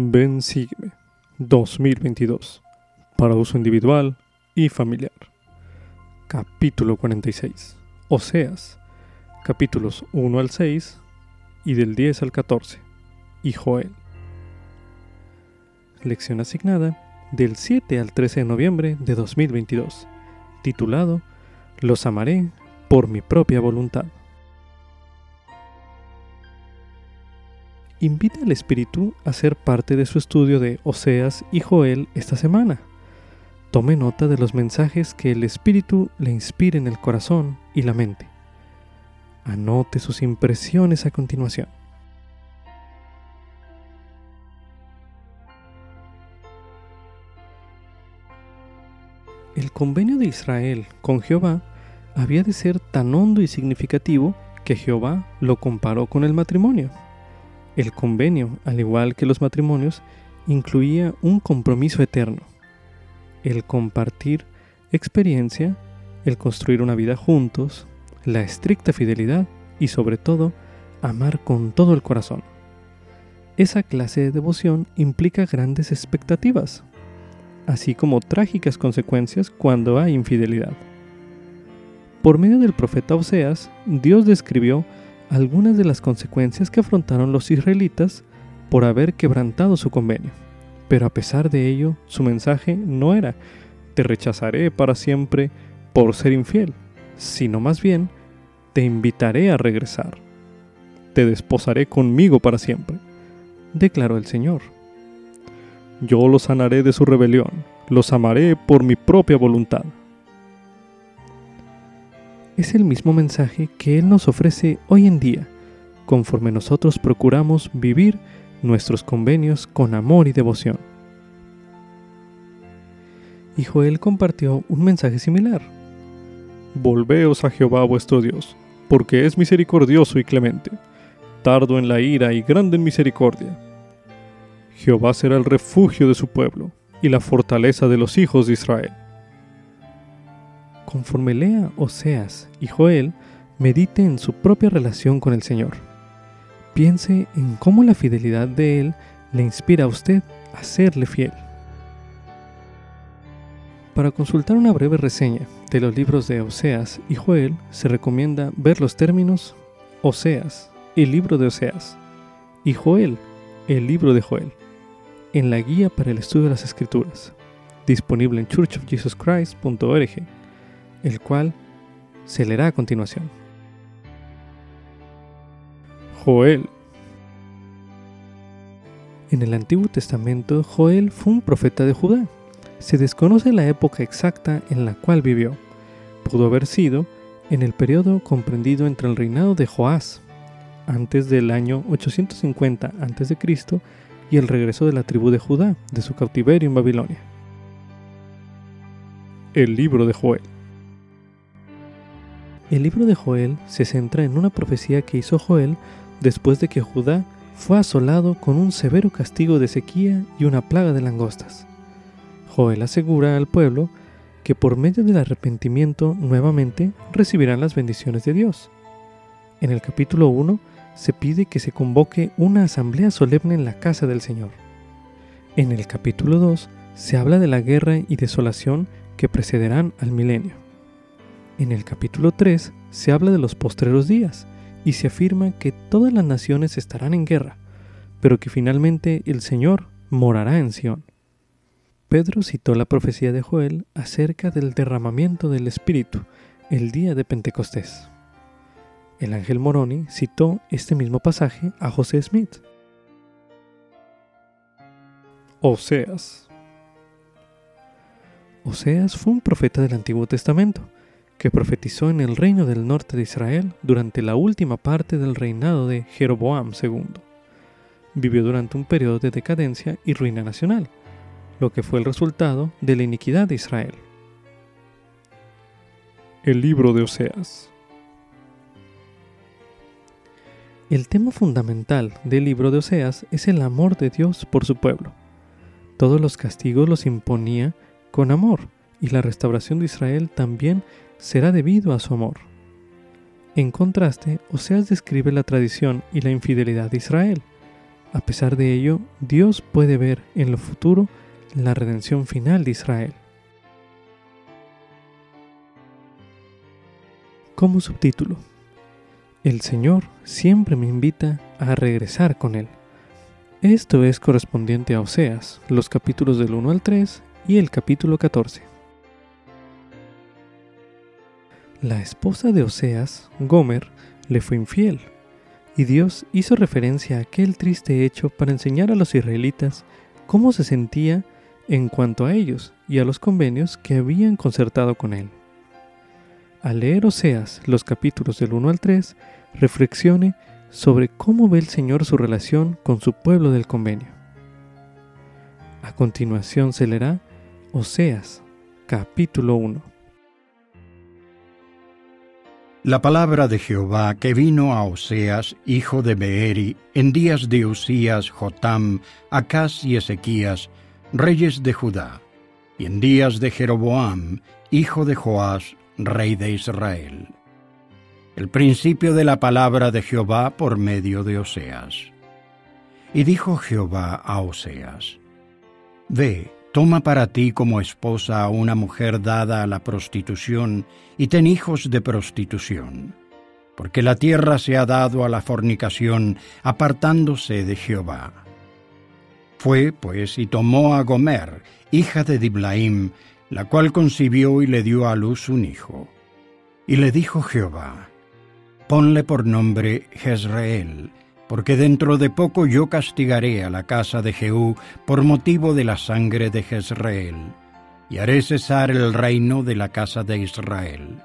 Ven Sígueme 2022 para uso individual y familiar. Capítulo 46. Oseas, capítulos 1 al 6 y del 10 al 14. Y Joel. Lección asignada del 7 al 13 de noviembre de 2022, titulado Los amaré por mi propia voluntad. Invita al Espíritu a ser parte de su estudio de Oseas y Joel esta semana. Tome nota de los mensajes que el Espíritu le inspire en el corazón y la mente. Anote sus impresiones a continuación. El convenio de Israel con Jehová había de ser tan hondo y significativo que Jehová lo comparó con el matrimonio. El convenio, al igual que los matrimonios, incluía un compromiso eterno, el compartir experiencia, el construir una vida juntos, la estricta fidelidad y sobre todo, amar con todo el corazón. Esa clase de devoción implica grandes expectativas, así como trágicas consecuencias cuando hay infidelidad. Por medio del profeta Oseas, Dios describió algunas de las consecuencias que afrontaron los israelitas por haber quebrantado su convenio. Pero a pesar de ello, su mensaje no era, te rechazaré para siempre por ser infiel, sino más bien, te invitaré a regresar. Te desposaré conmigo para siempre, declaró el Señor. Yo los sanaré de su rebelión, los amaré por mi propia voluntad es el mismo mensaje que Él nos ofrece hoy en día, conforme nosotros procuramos vivir nuestros convenios con amor y devoción. Y Joel compartió un mensaje similar. Volveos a Jehová vuestro Dios, porque es misericordioso y clemente, tardo en la ira y grande en misericordia. Jehová será el refugio de su pueblo y la fortaleza de los hijos de Israel. Conforme lea Oseas y Joel, medite en su propia relación con el Señor. Piense en cómo la fidelidad de Él le inspira a usted a serle fiel. Para consultar una breve reseña de los libros de Oseas y Joel, se recomienda ver los términos Oseas, el libro de Oseas, y Joel, el libro de Joel, en la guía para el estudio de las Escrituras, disponible en churchofjesuschrist.org el cual se leerá a continuación. Joel. En el Antiguo Testamento, Joel fue un profeta de Judá. Se desconoce la época exacta en la cual vivió. Pudo haber sido en el periodo comprendido entre el reinado de Joás, antes del año 850 a.C., y el regreso de la tribu de Judá de su cautiverio en Babilonia. El libro de Joel. El libro de Joel se centra en una profecía que hizo Joel después de que Judá fue asolado con un severo castigo de sequía y una plaga de langostas. Joel asegura al pueblo que por medio del arrepentimiento nuevamente recibirán las bendiciones de Dios. En el capítulo 1 se pide que se convoque una asamblea solemne en la casa del Señor. En el capítulo 2 se habla de la guerra y desolación que precederán al milenio. En el capítulo 3 se habla de los postreros días y se afirma que todas las naciones estarán en guerra, pero que finalmente el Señor morará en Sión. Pedro citó la profecía de Joel acerca del derramamiento del Espíritu el día de Pentecostés. El ángel Moroni citó este mismo pasaje a José Smith. Oseas. Oseas fue un profeta del Antiguo Testamento que profetizó en el reino del norte de Israel durante la última parte del reinado de Jeroboam II. Vivió durante un periodo de decadencia y ruina nacional, lo que fue el resultado de la iniquidad de Israel. El libro de Oseas El tema fundamental del libro de Oseas es el amor de Dios por su pueblo. Todos los castigos los imponía con amor, y la restauración de Israel también será debido a su amor. En contraste, Oseas describe la tradición y la infidelidad de Israel, A pesar de ello, Dios puede ver en lo futuro la redención final de Israel. Como subtítulo, El Señor siempre me invita a regresar con Él. Esto es correspondiente a Oseas, los capítulos del 1 al 3 y el capítulo 14. La esposa de Oseas, Gomer, le fue infiel, y Dios hizo referencia a aquel triste hecho para enseñar a los israelitas cómo se sentía en cuanto a ellos y a los convenios que habían concertado con él. Al leer Oseas los capítulos del 1 al 3, reflexione sobre cómo ve el Señor su relación con su pueblo del convenio. A continuación se leerá Oseas, capítulo 1. La palabra de Jehová que vino a Oseas, hijo de Beeri, en días de Usías, Jotam, Acaz y Ezequías, reyes de Judá, y en días de Jeroboam, hijo de Joás, rey de Israel el principio de la palabra de Jehová por medio de Oseas. Y dijo Jehová a Oseas, Ve, toma para ti como esposa a una mujer dada a la prostitución, y ten hijos de prostitución, porque la tierra se ha dado a la fornicación, apartándose de Jehová. Fue, pues, y tomó a Gomer, hija de Diblaim, la cual concibió y le dio a luz un hijo. Y le dijo Jehová, Ponle por nombre Jezreel, porque dentro de poco yo castigaré a la casa de Jehú por motivo de la sangre de Jezreel, y haré cesar el reino de la casa de Israel.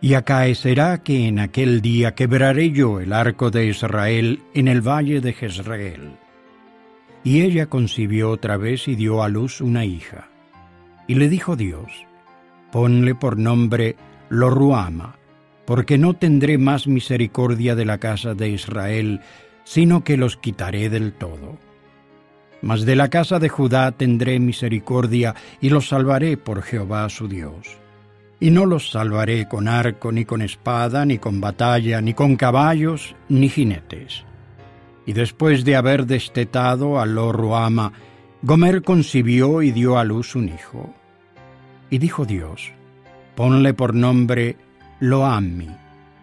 Y acaecerá que en aquel día quebraré yo el arco de Israel en el valle de Jezreel. Y ella concibió otra vez y dio a luz una hija. Y le dijo Dios, ponle por nombre Loruama, porque no tendré más misericordia de la casa de Israel, sino que los quitaré del todo. Mas de la casa de Judá tendré misericordia y los salvaré por Jehová su Dios. Y no los salvaré con arco, ni con espada, ni con batalla, ni con caballos, ni jinetes. Y después de haber destetado a Lorruama, Gomer concibió y dio a luz un hijo. Y dijo Dios, ponle por nombre lo ami,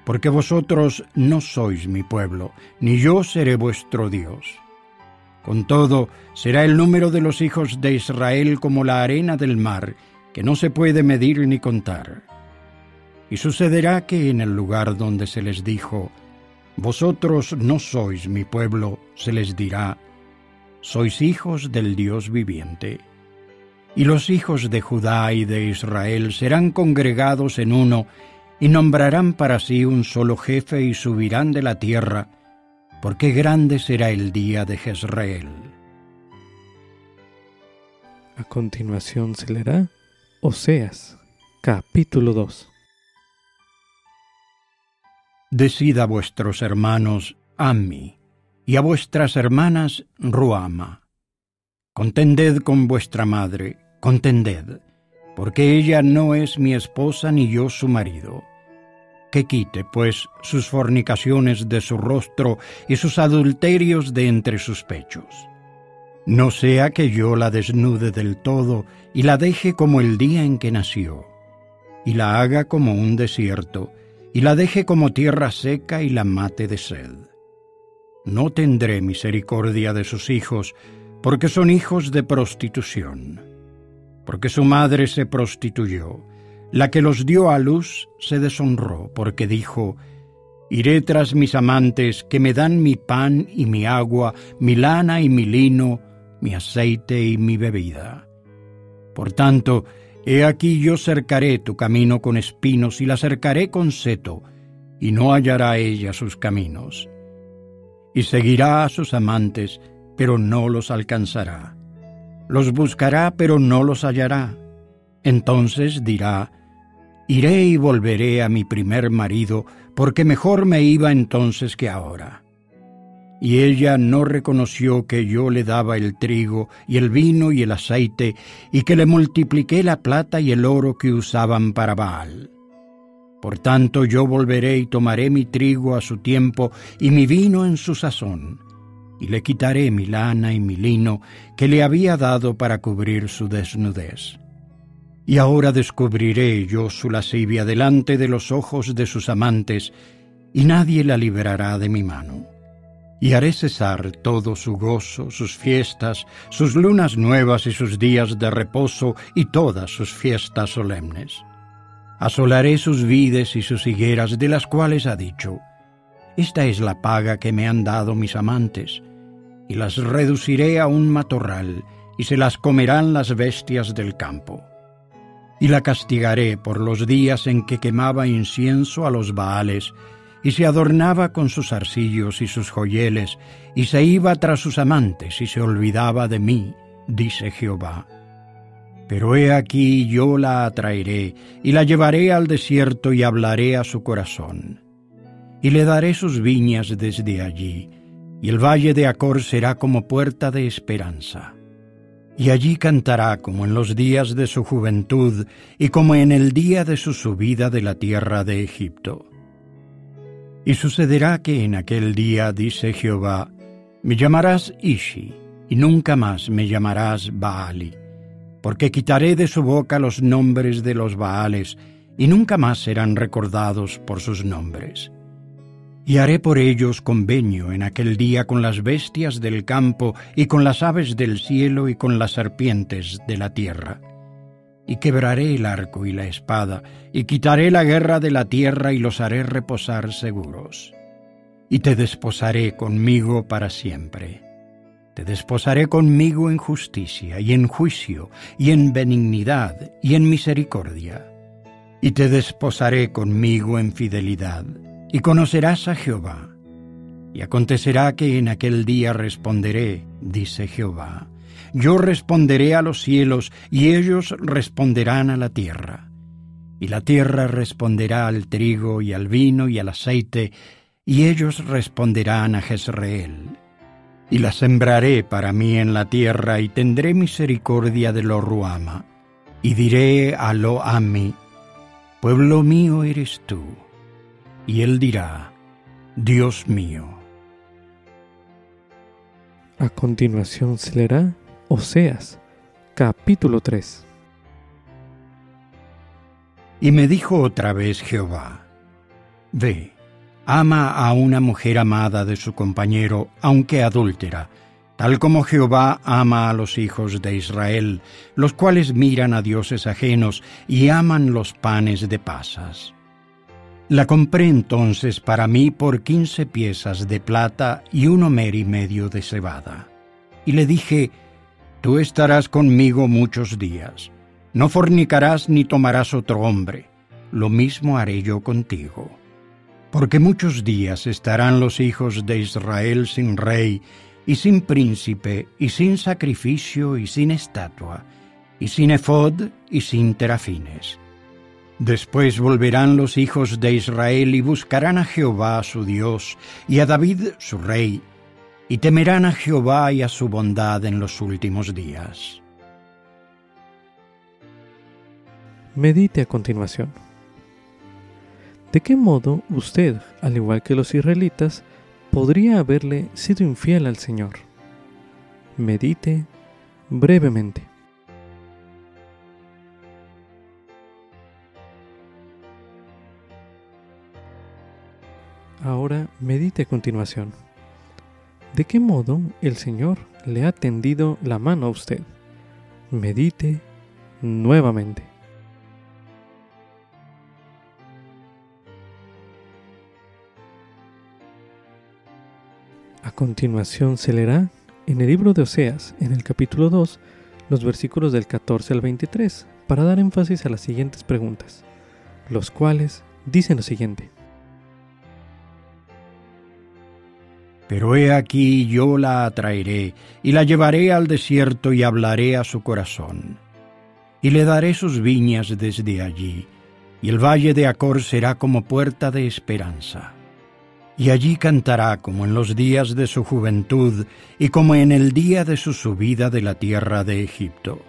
porque vosotros no sois mi pueblo, ni yo seré vuestro Dios. Con todo, será el número de los hijos de Israel como la arena del mar, que no se puede medir ni contar. Y sucederá que en el lugar donde se les dijo, Vosotros no sois mi pueblo, se les dirá, Sois hijos del Dios viviente. Y los hijos de Judá y de Israel serán congregados en uno, y nombrarán para sí un solo jefe y subirán de la tierra, porque grande será el día de Jezreel. A continuación se leerá Oseas, capítulo 2. Decid a vuestros hermanos Ammi, y a vuestras hermanas Ruama. Contended con vuestra madre, contended porque ella no es mi esposa ni yo su marido. Que quite, pues, sus fornicaciones de su rostro y sus adulterios de entre sus pechos. No sea que yo la desnude del todo y la deje como el día en que nació, y la haga como un desierto, y la deje como tierra seca y la mate de sed. No tendré misericordia de sus hijos, porque son hijos de prostitución porque su madre se prostituyó. La que los dio a luz se deshonró, porque dijo, Iré tras mis amantes que me dan mi pan y mi agua, mi lana y mi lino, mi aceite y mi bebida. Por tanto, he aquí yo cercaré tu camino con espinos y la cercaré con seto, y no hallará ella sus caminos. Y seguirá a sus amantes, pero no los alcanzará los buscará pero no los hallará. Entonces dirá, Iré y volveré a mi primer marido, porque mejor me iba entonces que ahora. Y ella no reconoció que yo le daba el trigo y el vino y el aceite, y que le multipliqué la plata y el oro que usaban para Baal. Por tanto yo volveré y tomaré mi trigo a su tiempo y mi vino en su sazón y le quitaré mi lana y mi lino que le había dado para cubrir su desnudez. Y ahora descubriré yo su lascivia delante de los ojos de sus amantes, y nadie la liberará de mi mano. Y haré cesar todo su gozo, sus fiestas, sus lunas nuevas y sus días de reposo y todas sus fiestas solemnes. Asolaré sus vides y sus higueras, de las cuales ha dicho, Esta es la paga que me han dado mis amantes, y las reduciré a un matorral, y se las comerán las bestias del campo y la castigaré por los días en que quemaba incienso a los Baales, y se adornaba con sus arcillos y sus joyeles, y se iba tras sus amantes, y se olvidaba de mí, dice Jehová. Pero he aquí yo la atraeré, y la llevaré al desierto y hablaré a su corazón. Y le daré sus viñas desde allí, y el valle de Acor será como puerta de esperanza y allí cantará como en los días de su juventud y como en el día de su subida de la tierra de Egipto. Y sucederá que en aquel día, dice Jehová, me llamarás Ishi, y nunca más me llamarás Baali, porque quitaré de su boca los nombres de los Baales, y nunca más serán recordados por sus nombres y haré por ellos convenio en aquel día con las bestias del campo y con las aves del cielo y con las serpientes de la tierra. Y quebraré el arco y la espada, y quitaré la guerra de la tierra y los haré reposar seguros. Y te desposaré conmigo para siempre. Te desposaré conmigo en justicia y en juicio y en benignidad y en misericordia. Y te desposaré conmigo en fidelidad y conocerás a Jehová. Y acontecerá que en aquel día responderé, dice Jehová. Yo responderé a los cielos, y ellos responderán a la tierra. Y la tierra responderá al trigo y al vino y al aceite, y ellos responderán a Jezreel. Y la sembraré para mí en la tierra, y tendré misericordia de lo Ruama. Y diré a lo Ami, pueblo mío eres tú y él dirá, Dios mío. A continuación se leerá Oseas, capítulo 3. Y me dijo otra vez Jehová, Ve, ama a una mujer amada de su compañero, aunque adúltera, tal como Jehová ama a los hijos de Israel, los cuales miran a dioses ajenos y aman los panes de pasas. La compré entonces para mí por quince piezas de plata y un homer y medio de cebada. Y le dije, Tú estarás conmigo muchos días. No fornicarás ni tomarás otro hombre. Lo mismo haré yo contigo. Porque muchos días estarán los hijos de Israel sin rey, y sin príncipe, y sin sacrificio, y sin estatua, y sin efod, y sin terafines Después volverán los hijos de Israel y buscarán a Jehová su Dios y a David su rey, y temerán a Jehová y a su bondad en los últimos días. Medite a continuación. ¿De qué modo usted, al igual que los israelitas, podría haberle sido infiel al Señor? Medite brevemente. Ahora medite a continuación. ¿De qué modo el Señor le ha tendido la mano a usted? Medite nuevamente. A continuación se leerá en el libro de Oseas, en el capítulo 2, los versículos del 14 al 23, para dar énfasis a las siguientes preguntas, los cuales dicen lo siguiente. Pero he aquí yo la atraeré, y la llevaré al desierto y hablaré a su corazón. Y le daré sus viñas desde allí, y el valle de Acor será como puerta de esperanza. Y allí cantará como en los días de su juventud, y como en el día de su subida de la tierra de Egipto.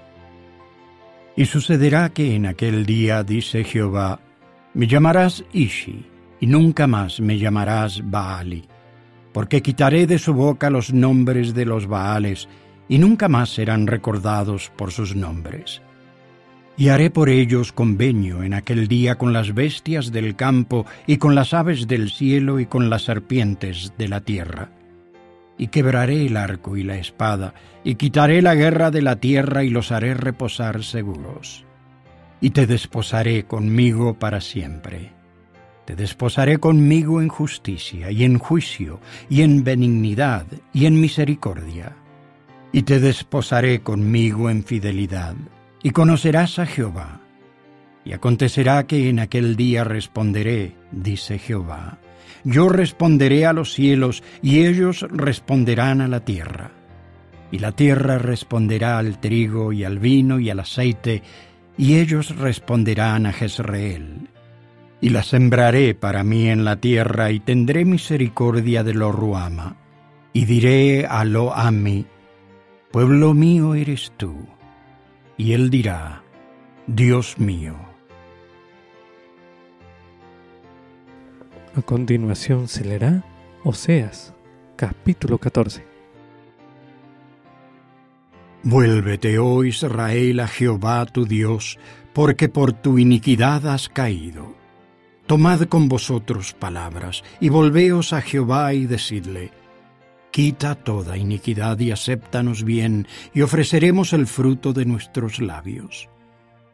Y sucederá que en aquel día, dice Jehová, me llamarás Ishi, y nunca más me llamarás Baali porque quitaré de su boca los nombres de los Baales, y nunca más serán recordados por sus nombres. Y haré por ellos convenio en aquel día con las bestias del campo y con las aves del cielo y con las serpientes de la tierra. Y quebraré el arco y la espada, y quitaré la guerra de la tierra y los haré reposar seguros. Y te desposaré conmigo para siempre. Te desposaré conmigo en justicia y en juicio y en benignidad y en misericordia. Y te desposaré conmigo en fidelidad y conocerás a Jehová. Y acontecerá que en aquel día responderé, dice Jehová. Yo responderé a los cielos, y ellos responderán a la tierra. Y la tierra responderá al trigo y al vino y al aceite, y ellos responderán a Jezreel. Y la sembraré para mí en la tierra, y tendré misericordia de lo Ruama. Y diré a lo Ami, Pueblo mío eres tú y él dirá, Dios mío. A continuación se leerá Oseas, capítulo 14. Vuélvete, oh Israel, a Jehová tu Dios, porque por tu iniquidad has caído. Tomad con vosotros palabras, y volveos a Jehová y decidle, Quita toda iniquidad y acéptanos bien, y ofreceremos el fruto de nuestros labios.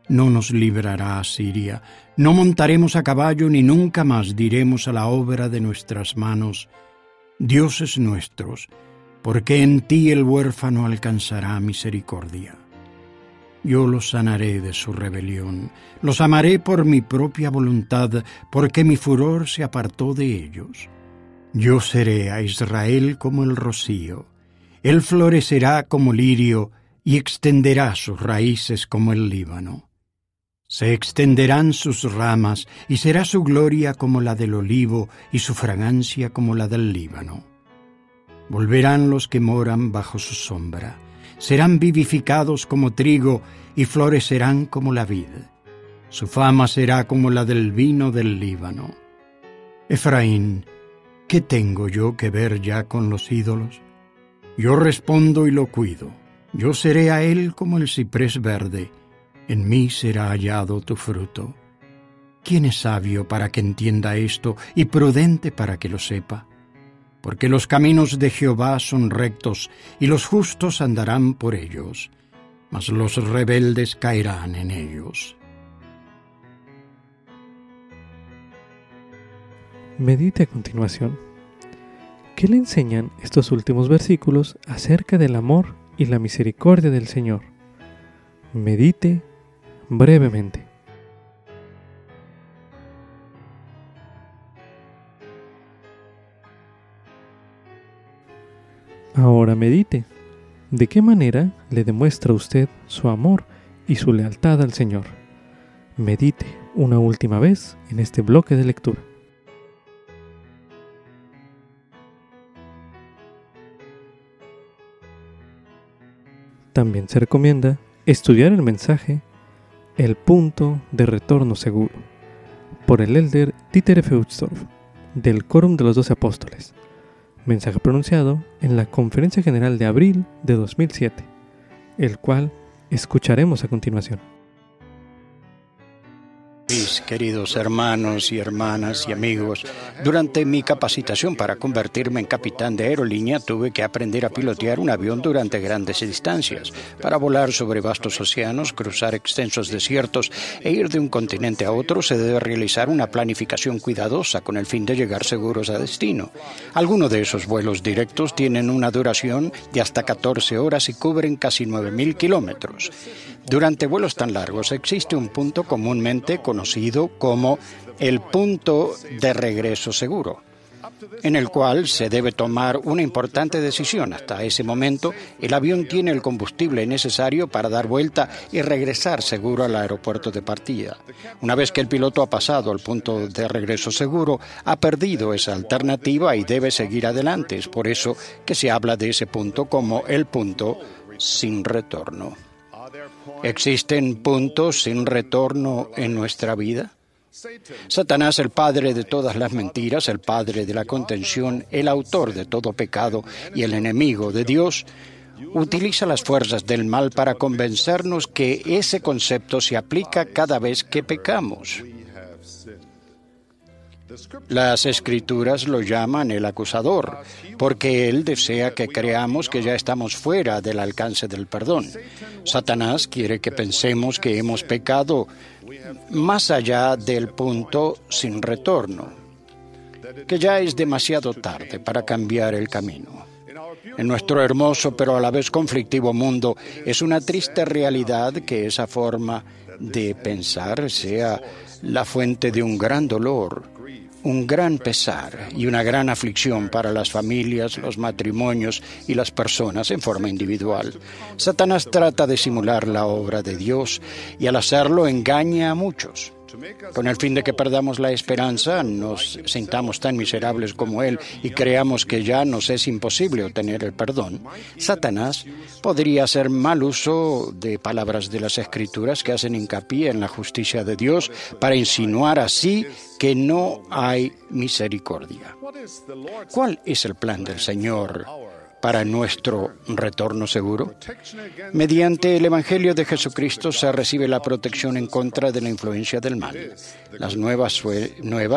No nos librará Siria, no montaremos a caballo, ni nunca más diremos a la obra de nuestras manos, dioses nuestros, porque en ti el huérfano alcanzará misericordia. Yo los sanaré de su rebelión, los amaré por mi propia voluntad, porque mi furor se apartó de ellos. Yo seré a Israel como el rocío, él florecerá como lirio y extenderá sus raíces como el Líbano. Se extenderán sus ramas y será su gloria como la del olivo y su fragancia como la del Líbano. Volverán los que moran bajo su sombra, serán vivificados como trigo y florecerán como la vid. Su fama será como la del vino del Líbano. Efraín, ¿Qué tengo yo que ver ya con los ídolos? Yo respondo y lo cuido. Yo seré a él como el ciprés verde. En mí será hallado tu fruto. ¿Quién es sabio para que entienda esto y prudente para que lo sepa? Porque los caminos de Jehová son rectos y los justos andarán por ellos, mas los rebeldes caerán en ellos. Medite a continuación. ¿Qué le enseñan estos últimos versículos acerca del amor y la misericordia del Señor? Medite brevemente. Ahora medite. ¿De qué manera le demuestra usted su amor y su lealtad al Señor? Medite una última vez en este bloque de lectura. También se recomienda estudiar el mensaje El punto de retorno seguro por el elder Dieter F. del Quórum de los Doce Apóstoles, mensaje pronunciado en la Conferencia General de abril de 2007, el cual escucharemos a continuación. Mis queridos hermanos y hermanas y amigos, durante mi capacitación para convertirme en capitán de aerolínea tuve que aprender a pilotear un avión durante grandes distancias. Para volar sobre vastos océanos, cruzar extensos desiertos e ir de un continente a otro se debe realizar una planificación cuidadosa con el fin de llegar seguros a destino. Algunos de esos vuelos directos tienen una duración de hasta 14 horas y cubren casi 9.000 kilómetros. Durante vuelos tan largos existe un punto comúnmente conocido como el punto de regreso seguro, en el cual se debe tomar una importante decisión. Hasta ese momento, el avión tiene el combustible necesario para dar vuelta y regresar seguro al aeropuerto de partida. Una vez que el piloto ha pasado al punto de regreso seguro, ha perdido esa alternativa y debe seguir adelante. Es por eso que se habla de ese punto como el punto sin retorno. ¿Existen puntos sin retorno en nuestra vida? Satanás, el padre de todas las mentiras, el padre de la contención, el autor de todo pecado y el enemigo de Dios, utiliza las fuerzas del mal para convencernos que ese concepto se aplica cada vez que pecamos. Las escrituras lo llaman el acusador, porque él desea que creamos que ya estamos fuera del alcance del perdón. Satanás quiere que pensemos que hemos pecado más allá del punto sin retorno, que ya es demasiado tarde para cambiar el camino. En nuestro hermoso pero a la vez conflictivo mundo es una triste realidad que esa forma de pensar sea la fuente de un gran dolor un gran pesar y una gran aflicción para las familias, los matrimonios y las personas en forma individual. Satanás trata de simular la obra de Dios y al hacerlo engaña a muchos con el fin de que perdamos la esperanza, nos sintamos tan miserables como Él y creamos que ya nos es imposible obtener el perdón, Satanás podría hacer mal uso de palabras de las Escrituras que hacen hincapié en la justicia de Dios para insinuar así que no hay misericordia. ¿Cuál es el plan del Señor? Para nuestro retorno seguro? Mediante el Evangelio de Jesucristo se recibe la protección en contra de la influencia del mal. Las nuevas,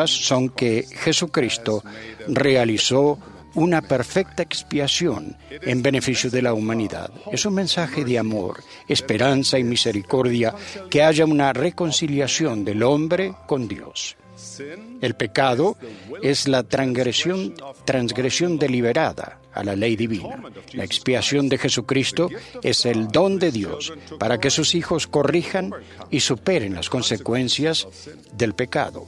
son que Jesucristo realizó una perfecta expiación en beneficio de la humanidad. Es un mensaje de amor, esperanza y misericordia que haya una reconciliación del hombre con Dios. El pecado es la transgresión, transgresión deliberada a la ley divina. La expiación de Jesucristo es el don de Dios para que sus hijos corrijan y superen las consecuencias del pecado.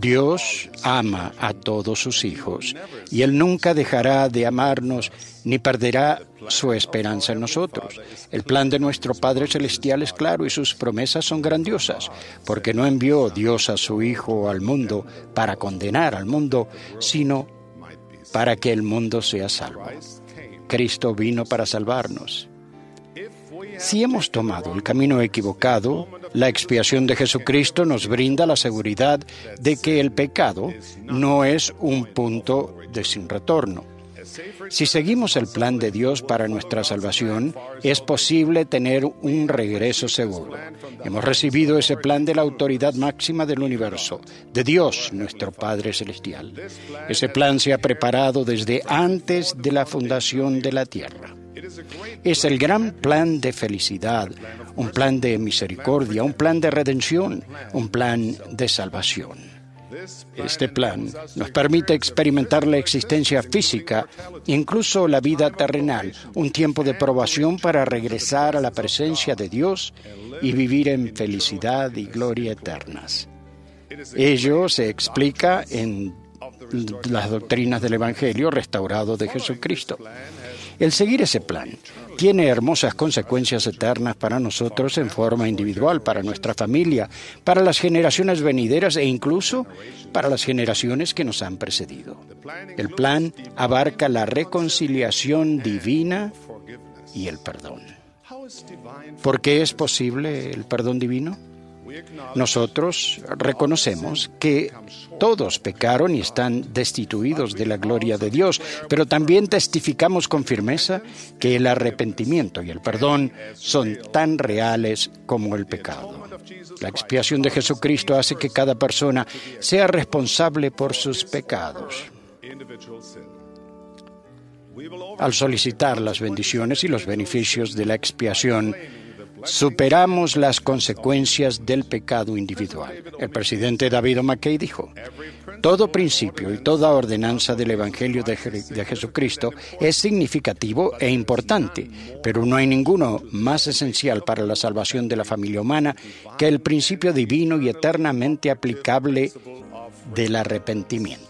Dios ama a todos sus hijos y Él nunca dejará de amarnos ni perderá su esperanza en nosotros. El plan de nuestro Padre Celestial es claro y sus promesas son grandiosas, porque no envió Dios a su Hijo al mundo para condenar al mundo, sino para que el mundo sea salvo. Cristo vino para salvarnos. Si hemos tomado el camino equivocado, la expiación de Jesucristo nos brinda la seguridad de que el pecado no es un punto de sin retorno. Si seguimos el plan de Dios para nuestra salvación, es posible tener un regreso seguro. Hemos recibido ese plan de la autoridad máxima del universo, de Dios, nuestro Padre Celestial. Ese plan se ha preparado desde antes de la fundación de la tierra. Es el gran plan de felicidad, un plan de misericordia, un plan de redención, un plan de salvación. Este plan nos permite experimentar la existencia física, incluso la vida terrenal, un tiempo de probación para regresar a la presencia de Dios y vivir en felicidad y gloria eternas. Ello se explica en las doctrinas del Evangelio restaurado de Jesucristo. El seguir ese plan tiene hermosas consecuencias eternas para nosotros en forma individual, para nuestra familia, para las generaciones venideras e incluso para las generaciones que nos han precedido. El plan abarca la reconciliación divina y el perdón. ¿Por qué es posible el perdón divino? Nosotros reconocemos que todos pecaron y están destituidos de la gloria de Dios, pero también testificamos con firmeza que el arrepentimiento y el perdón son tan reales como el pecado. La expiación de Jesucristo hace que cada persona sea responsable por sus pecados. Al solicitar las bendiciones y los beneficios de la expiación, superamos las consecuencias del pecado individual. El presidente David McKay dijo, todo principio y toda ordenanza del Evangelio de, de, Jesucristo es significativo e importante, pero no hay ninguno más esencial para la salvación de la familia humana que el principio divino y eternamente aplicable del arrepentimiento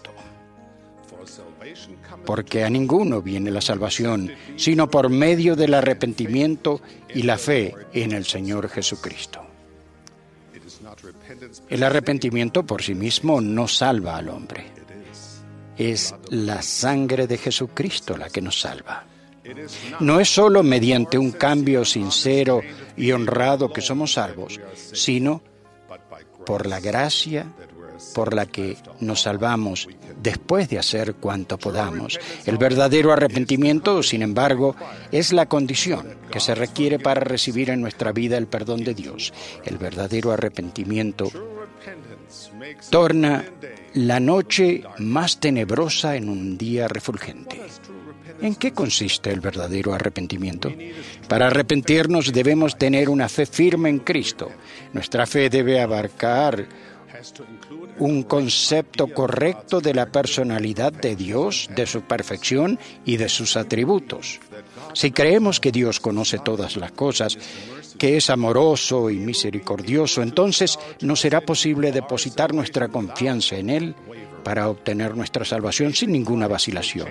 porque a ninguno viene la salvación, sino por medio del arrepentimiento y la fe en el Señor Jesucristo. El arrepentimiento por sí mismo no salva al hombre. Es la sangre de Jesucristo la que nos salva. No es solo mediante un cambio sincero y honrado que somos salvos, sino por la gracia por la que nos salvamos después de hacer cuanto podamos. El verdadero arrepentimiento, sin embargo, es la condición que se requiere para recibir en nuestra vida el perdón de Dios. El verdadero arrepentimiento torna la noche más tenebrosa en un día refulgente. ¿En qué consiste el verdadero arrepentimiento? Para arrepentirnos debemos tener una fe firme en Cristo. Nuestra fe debe abarcar un concepto correcto de la personalidad de Dios, de su perfección y de sus atributos. Si creemos que Dios conoce todas las cosas, que es amoroso y misericordioso, entonces no será posible depositar nuestra confianza en Él para obtener nuestra salvación sin ninguna vacilación.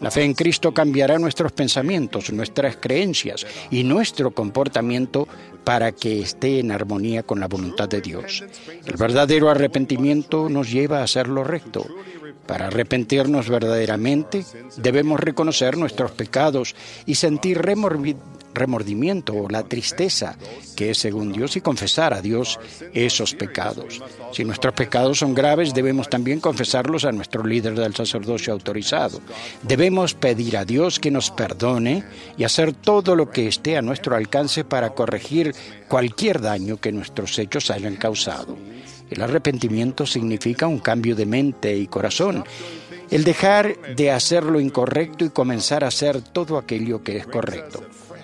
La fe en Cristo cambiará nuestros pensamientos, nuestras creencias y nuestro comportamiento para que esté en armonía con la voluntad de Dios. El verdadero arrepentimiento nos lleva a hacer lo recto. Para arrepentirnos verdaderamente debemos reconocer nuestros pecados y sentir remordimiento o la tristeza que es según Dios y confesar a Dios esos pecados. Si nuestros pecados son graves, debemos también confesarlos a nuestro líder del sacerdocio autorizado. Debemos pedir a Dios que nos perdone y hacer todo lo que esté a nuestro alcance para corregir cualquier daño que nuestros hechos hayan causado. El arrepentimiento significa un cambio de mente y corazón el dejar de hacer lo incorrecto y comenzar a hacer todo aquello que es correcto.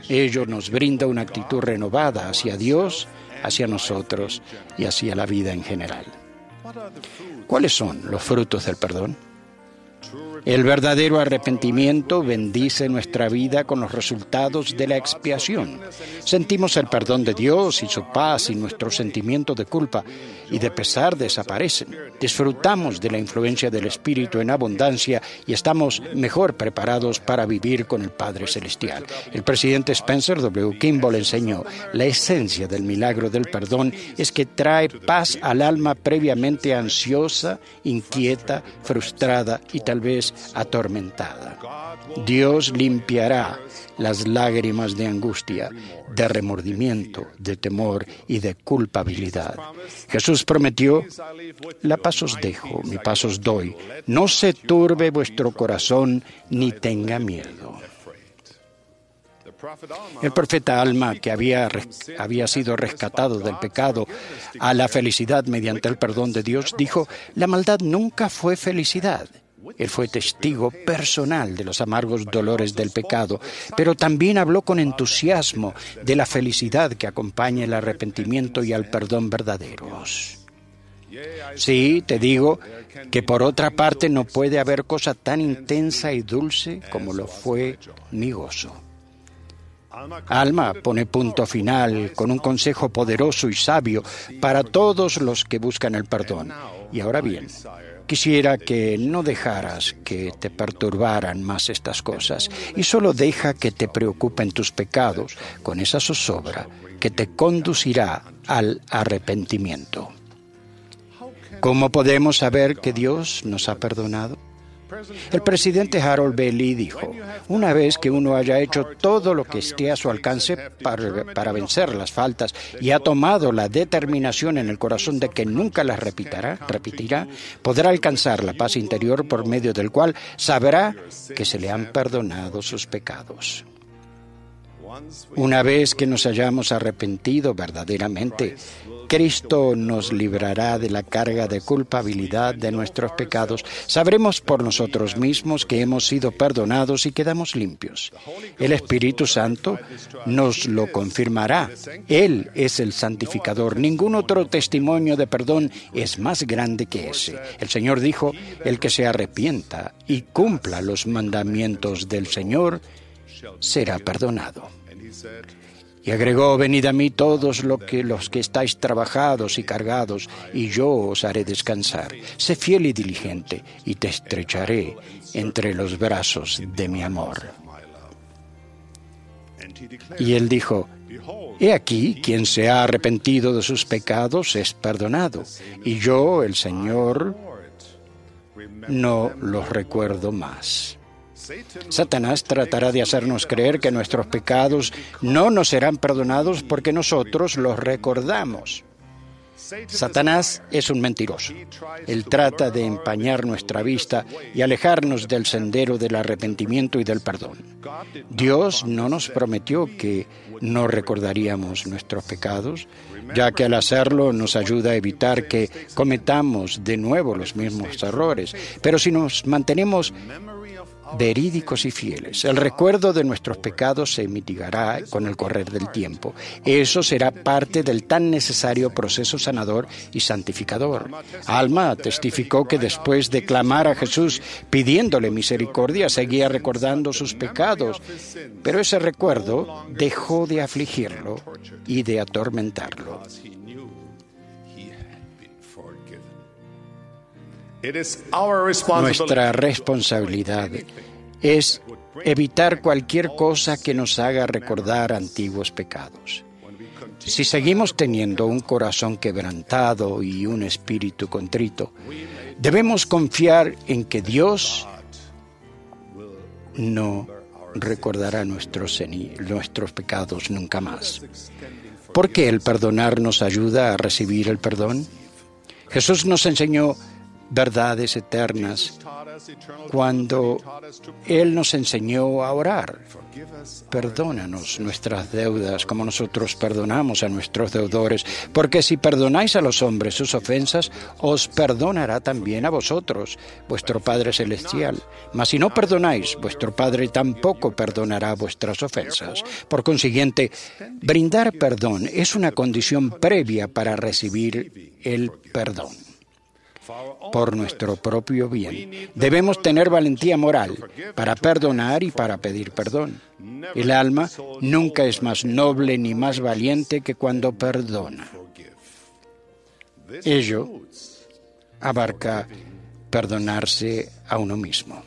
Ello nos brinda una actitud renovada hacia Dios, hacia nosotros y hacia la vida en general. ¿Cuáles son los frutos del perdón? El verdadero arrepentimiento bendice nuestra vida con los resultados de la expiación. Sentimos el perdón de Dios y su paz y nuestro sentimiento de culpa y de pesar desaparecen. Disfrutamos de la influencia del Espíritu en abundancia y estamos mejor preparados para vivir con el Padre Celestial. El presidente Spencer W. Kimball enseñó, la esencia del milagro del perdón es que trae paz al alma previamente ansiosa, inquieta, frustrada y tal vez atormentada. Dios limpiará las lágrimas de angustia, de remordimiento, de temor y de culpabilidad. Jesús prometió, la paz os dejo, mi paz os doy. No se turbe vuestro corazón ni tenga miedo. El profeta Alma, que había, había sido rescatado del pecado a la felicidad mediante el perdón de Dios, dijo, la maldad nunca fue felicidad él fue testigo personal de los amargos dolores del pecado, pero también habló con entusiasmo de la felicidad que acompaña el arrepentimiento y al perdón verdaderos. Sí, te digo que por otra parte no puede haber cosa tan intensa y dulce como lo fue mi gozo. Alma pone punto final con un consejo poderoso y sabio para todos los que buscan el perdón. Y ahora bien, Quisiera que no dejaras que te perturbaran más estas cosas y solo deja que te preocupen tus pecados con esa zozobra que te conducirá al arrepentimiento. ¿Cómo podemos saber que Dios nos ha perdonado? El presidente Harold Bailey dijo, una vez que uno haya hecho todo lo que esté a su alcance para, vencer las faltas y ha tomado la determinación en el corazón de que nunca las repetirá, repetirá, podrá alcanzar la paz interior por medio del cual sabrá que se le han perdonado sus pecados. Una vez que nos hayamos arrepentido verdaderamente, Cristo nos librará de la carga de culpabilidad de nuestros pecados. Sabremos por nosotros mismos que hemos sido perdonados y quedamos limpios. El Espíritu Santo nos lo confirmará. Él es el santificador. Ningún otro testimonio de perdón es más grande que ese. El Señor dijo, el que se arrepienta y cumpla los mandamientos del Señor será perdonado. Y agregó, venid a mí todos los que, estáis trabajados y cargados, y yo os haré descansar. Sé fiel y diligente, y te estrecharé entre los brazos de mi amor. Y él dijo, He aquí, quien se ha arrepentido de sus pecados es perdonado, y yo, el Señor, no los recuerdo más. Satanás tratará de hacernos creer que nuestros pecados no nos serán perdonados porque nosotros los recordamos. Satanás es un mentiroso. Él trata de empañar nuestra vista y alejarnos del sendero del arrepentimiento y del perdón. Dios no nos prometió que no recordaríamos nuestros pecados, ya que al hacerlo nos ayuda a evitar que cometamos de nuevo los mismos errores. Pero si nos mantenemos verídicos y fieles. El recuerdo de nuestros pecados se mitigará con el correr del tiempo. Eso será parte del tan necesario proceso sanador y santificador. Alma testificó que después de clamar a Jesús pidiéndole misericordia, seguía recordando sus pecados, pero ese recuerdo dejó de afligirlo y de atormentarlo. Nuestra responsabilidad es evitar cualquier cosa que nos haga recordar antiguos pecados. Si seguimos teniendo un corazón quebrantado y un espíritu contrito, debemos confiar en que Dios no recordará nuestros, nuestros pecados nunca más. Porque el perdonar nos ayuda a recibir el perdón. Jesús nos enseñó verdades eternas cuando Él nos enseñó a orar. Perdónanos nuestras deudas como nosotros perdonamos a nuestros deudores, porque si perdonáis a los hombres sus ofensas, os perdonará también a vosotros, vuestro Padre Celestial. Mas si no perdonáis, vuestro Padre tampoco perdonará vuestras ofensas. Por consiguiente, brindar perdón es una condición previa para recibir el perdón por nuestro propio bien. Debemos tener valentía moral para perdonar y para pedir perdón. El alma nunca es más noble ni más valiente que cuando perdona. Ello abarca perdonarse a uno mismo.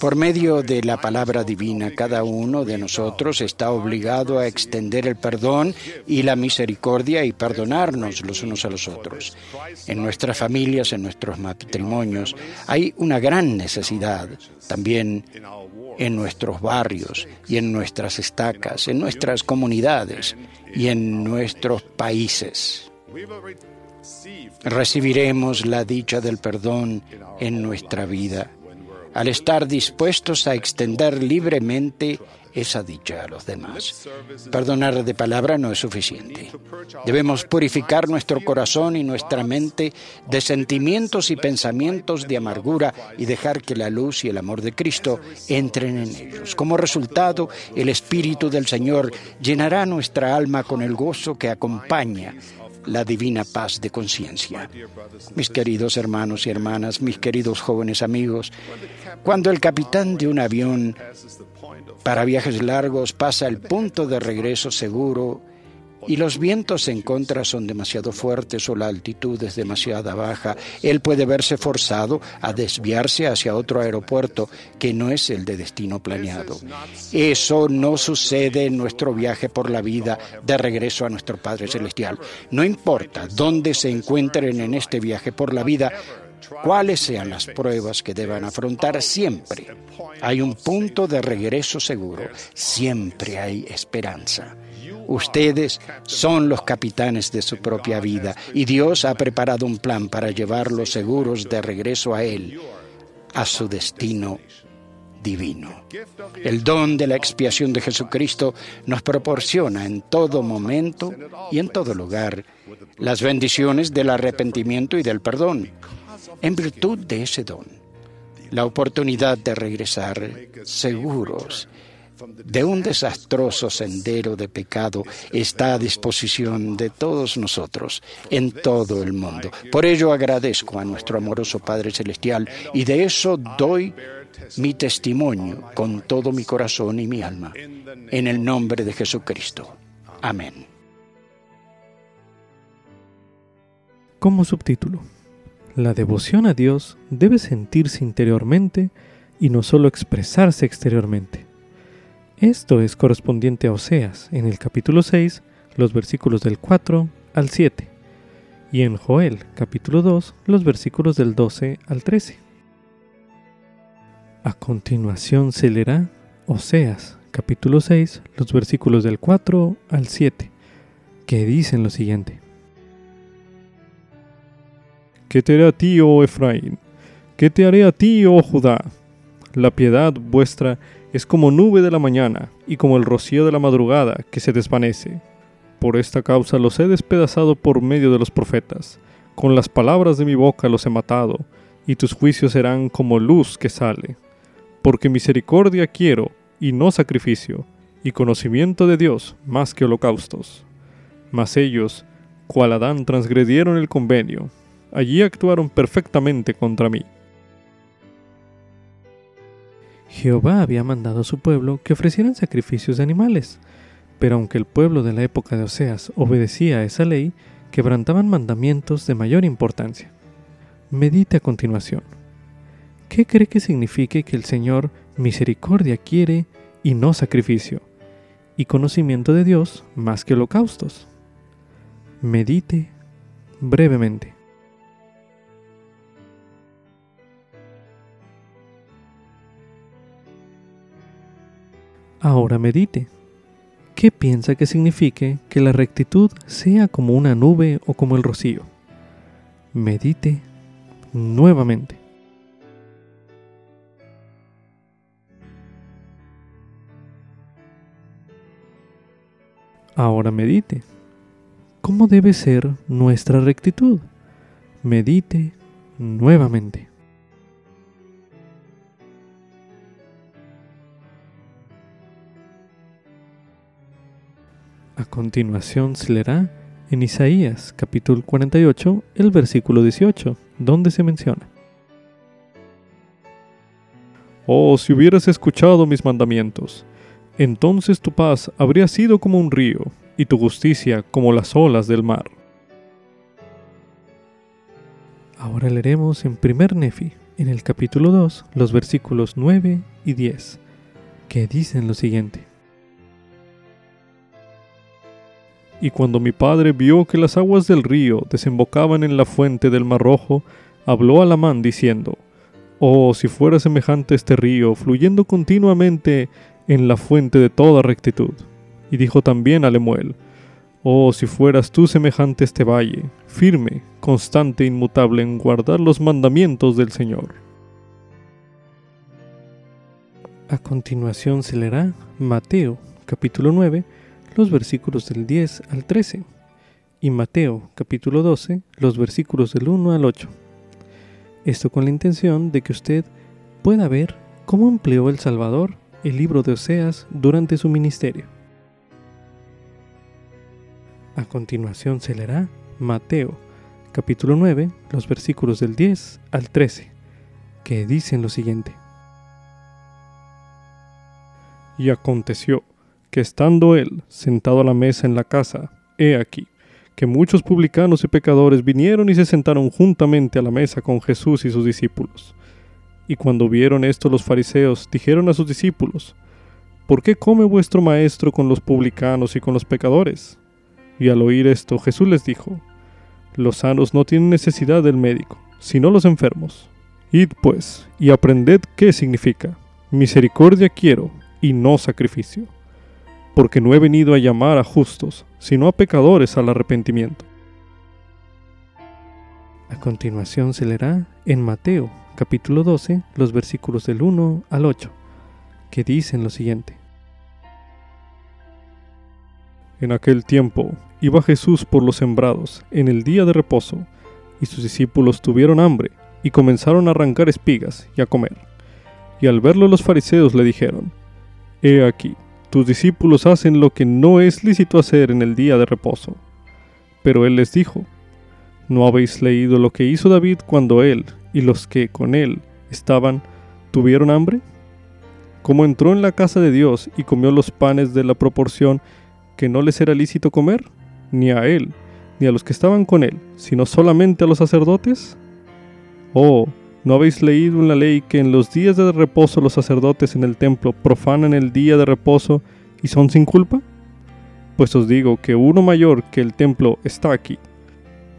Por medio de la palabra divina, cada uno de nosotros está obligado a extender el perdón y la misericordia y perdonarnos los unos a los otros. En nuestras familias, en nuestros matrimonios, hay una gran necesidad también en nuestros barrios y en nuestras estacas, en nuestras comunidades y en nuestros países. Recibiremos la dicha del perdón en nuestra vida al estar dispuestos a extender libremente esa dicha a los demás. Perdonar de palabra no es suficiente. Debemos purificar nuestro corazón y nuestra mente de sentimientos y pensamientos de amargura y dejar que la luz y el amor de Cristo entren en ellos. Como resultado, el Espíritu del Señor llenará nuestra alma con el gozo que acompaña la divina paz de conciencia. Mis queridos hermanos y hermanas, mis queridos jóvenes amigos, cuando el capitán de un avión para viajes largos pasa el punto de regreso seguro y los vientos en contra son demasiado fuertes o la altitud es demasiado baja, él puede verse forzado a desviarse hacia otro aeropuerto que no es el de destino planeado. Eso no sucede en nuestro viaje por la vida de regreso a nuestro Padre Celestial. No importa dónde se encuentren en este viaje por la vida, cuáles sean las pruebas que deban afrontar, siempre hay un punto de regreso seguro, siempre hay esperanza. Ustedes son los capitanes de su propia vida y Dios ha preparado un plan para llevarlos seguros de regreso a Él, a su destino divino. El don de la expiación de Jesucristo nos proporciona en todo momento y en todo lugar las bendiciones del arrepentimiento y del perdón. En virtud de ese don, la oportunidad de regresar seguros de un desastroso sendero de pecado está a disposición de todos nosotros en todo el mundo. Por ello agradezco a nuestro amoroso Padre Celestial y de eso doy mi testimonio con todo mi corazón y mi alma. En el nombre de Jesucristo. Amén. Como subtítulo, la devoción a Dios debe sentirse interiormente y no solo expresarse exteriormente. Esto es correspondiente a Oseas en el capítulo 6, los versículos del 4 al 7, y en Joel capítulo 2, los versículos del 12 al 13. A continuación se leerá Oseas capítulo 6, los versículos del 4 al 7, que dicen lo siguiente. ¿Qué te haré a ti, oh Efraín? ¿Qué te haré a ti, oh Judá? La piedad vuestra es como nube de la mañana y como el rocío de la madrugada que se desvanece. Por esta causa los he despedazado por medio de los profetas, con las palabras de mi boca los he matado, y tus juicios serán como luz que sale. Porque misericordia quiero, y no sacrificio, y conocimiento de Dios más que holocaustos. Mas ellos, cual Adán, transgredieron el convenio, allí actuaron perfectamente contra mí. Jehová había mandado a su pueblo que ofrecieran sacrificios de animales, pero aunque el pueblo de la época de Oseas obedecía a esa ley, quebrantaban mandamientos de mayor importancia. Medite a continuación. ¿Qué cree que signifique que el Señor misericordia quiere y no sacrificio, y conocimiento de Dios más que holocaustos? Medite brevemente. Ahora medite. ¿Qué piensa que signifique que la rectitud sea como una nube o como el rocío? Medite nuevamente. Ahora medite. ¿Cómo debe ser nuestra rectitud? Medite nuevamente. A continuación se leerá en Isaías capítulo 48 el versículo 18, donde se menciona. Oh, si hubieras escuchado mis mandamientos, entonces tu paz habría sido como un río, y tu justicia como las olas del mar. Ahora leeremos en primer Nefi, en el capítulo 2, los versículos 9 y 10, que dicen lo siguiente. Y cuando mi padre vio que las aguas del río desembocaban en la fuente del Mar Rojo, habló a Lamán diciendo, Oh, si fuera semejante este río, fluyendo continuamente en la fuente de toda rectitud. Y dijo también a Lemuel, Oh, si fueras tú semejante este valle, firme, constante e inmutable en guardar los mandamientos del Señor. A continuación se leerá Mateo, capítulo 9, los versículos del 10 al 13 y Mateo capítulo 12 los versículos del 1 al 8. Esto con la intención de que usted pueda ver cómo empleó el Salvador el libro de Oseas durante su ministerio. A continuación se leerá Mateo capítulo 9 los versículos del 10 al 13 que dicen lo siguiente. Y aconteció que estando él sentado a la mesa en la casa, he aquí, que muchos publicanos y pecadores vinieron y se sentaron juntamente a la mesa con Jesús y sus discípulos. Y cuando vieron esto los fariseos, dijeron a sus discípulos, ¿Por qué come vuestro maestro con los publicanos y con los pecadores? Y al oír esto, Jesús les dijo, Los sanos no tienen necesidad del médico, sino los enfermos. Id pues, y aprended qué significa, misericordia quiero y no sacrificio porque no he venido a llamar a justos, sino a pecadores al arrepentimiento. A continuación se leerá en Mateo capítulo 12 los versículos del 1 al 8, que dicen lo siguiente. En aquel tiempo iba Jesús por los sembrados en el día de reposo, y sus discípulos tuvieron hambre y comenzaron a arrancar espigas y a comer. Y al verlo los fariseos le dijeron, He aquí, tus discípulos hacen lo que no es lícito hacer en el día de reposo. Pero él les dijo, ¿no habéis leído lo que hizo David cuando él y los que con él estaban tuvieron hambre? ¿Cómo entró en la casa de Dios y comió los panes de la proporción que no les era lícito comer? Ni a él, ni a los que estaban con él, sino solamente a los sacerdotes. Oh, ¿No habéis leído en la ley que en los días de reposo los sacerdotes en el templo profanan el día de reposo y son sin culpa? Pues os digo que uno mayor que el templo está aquí.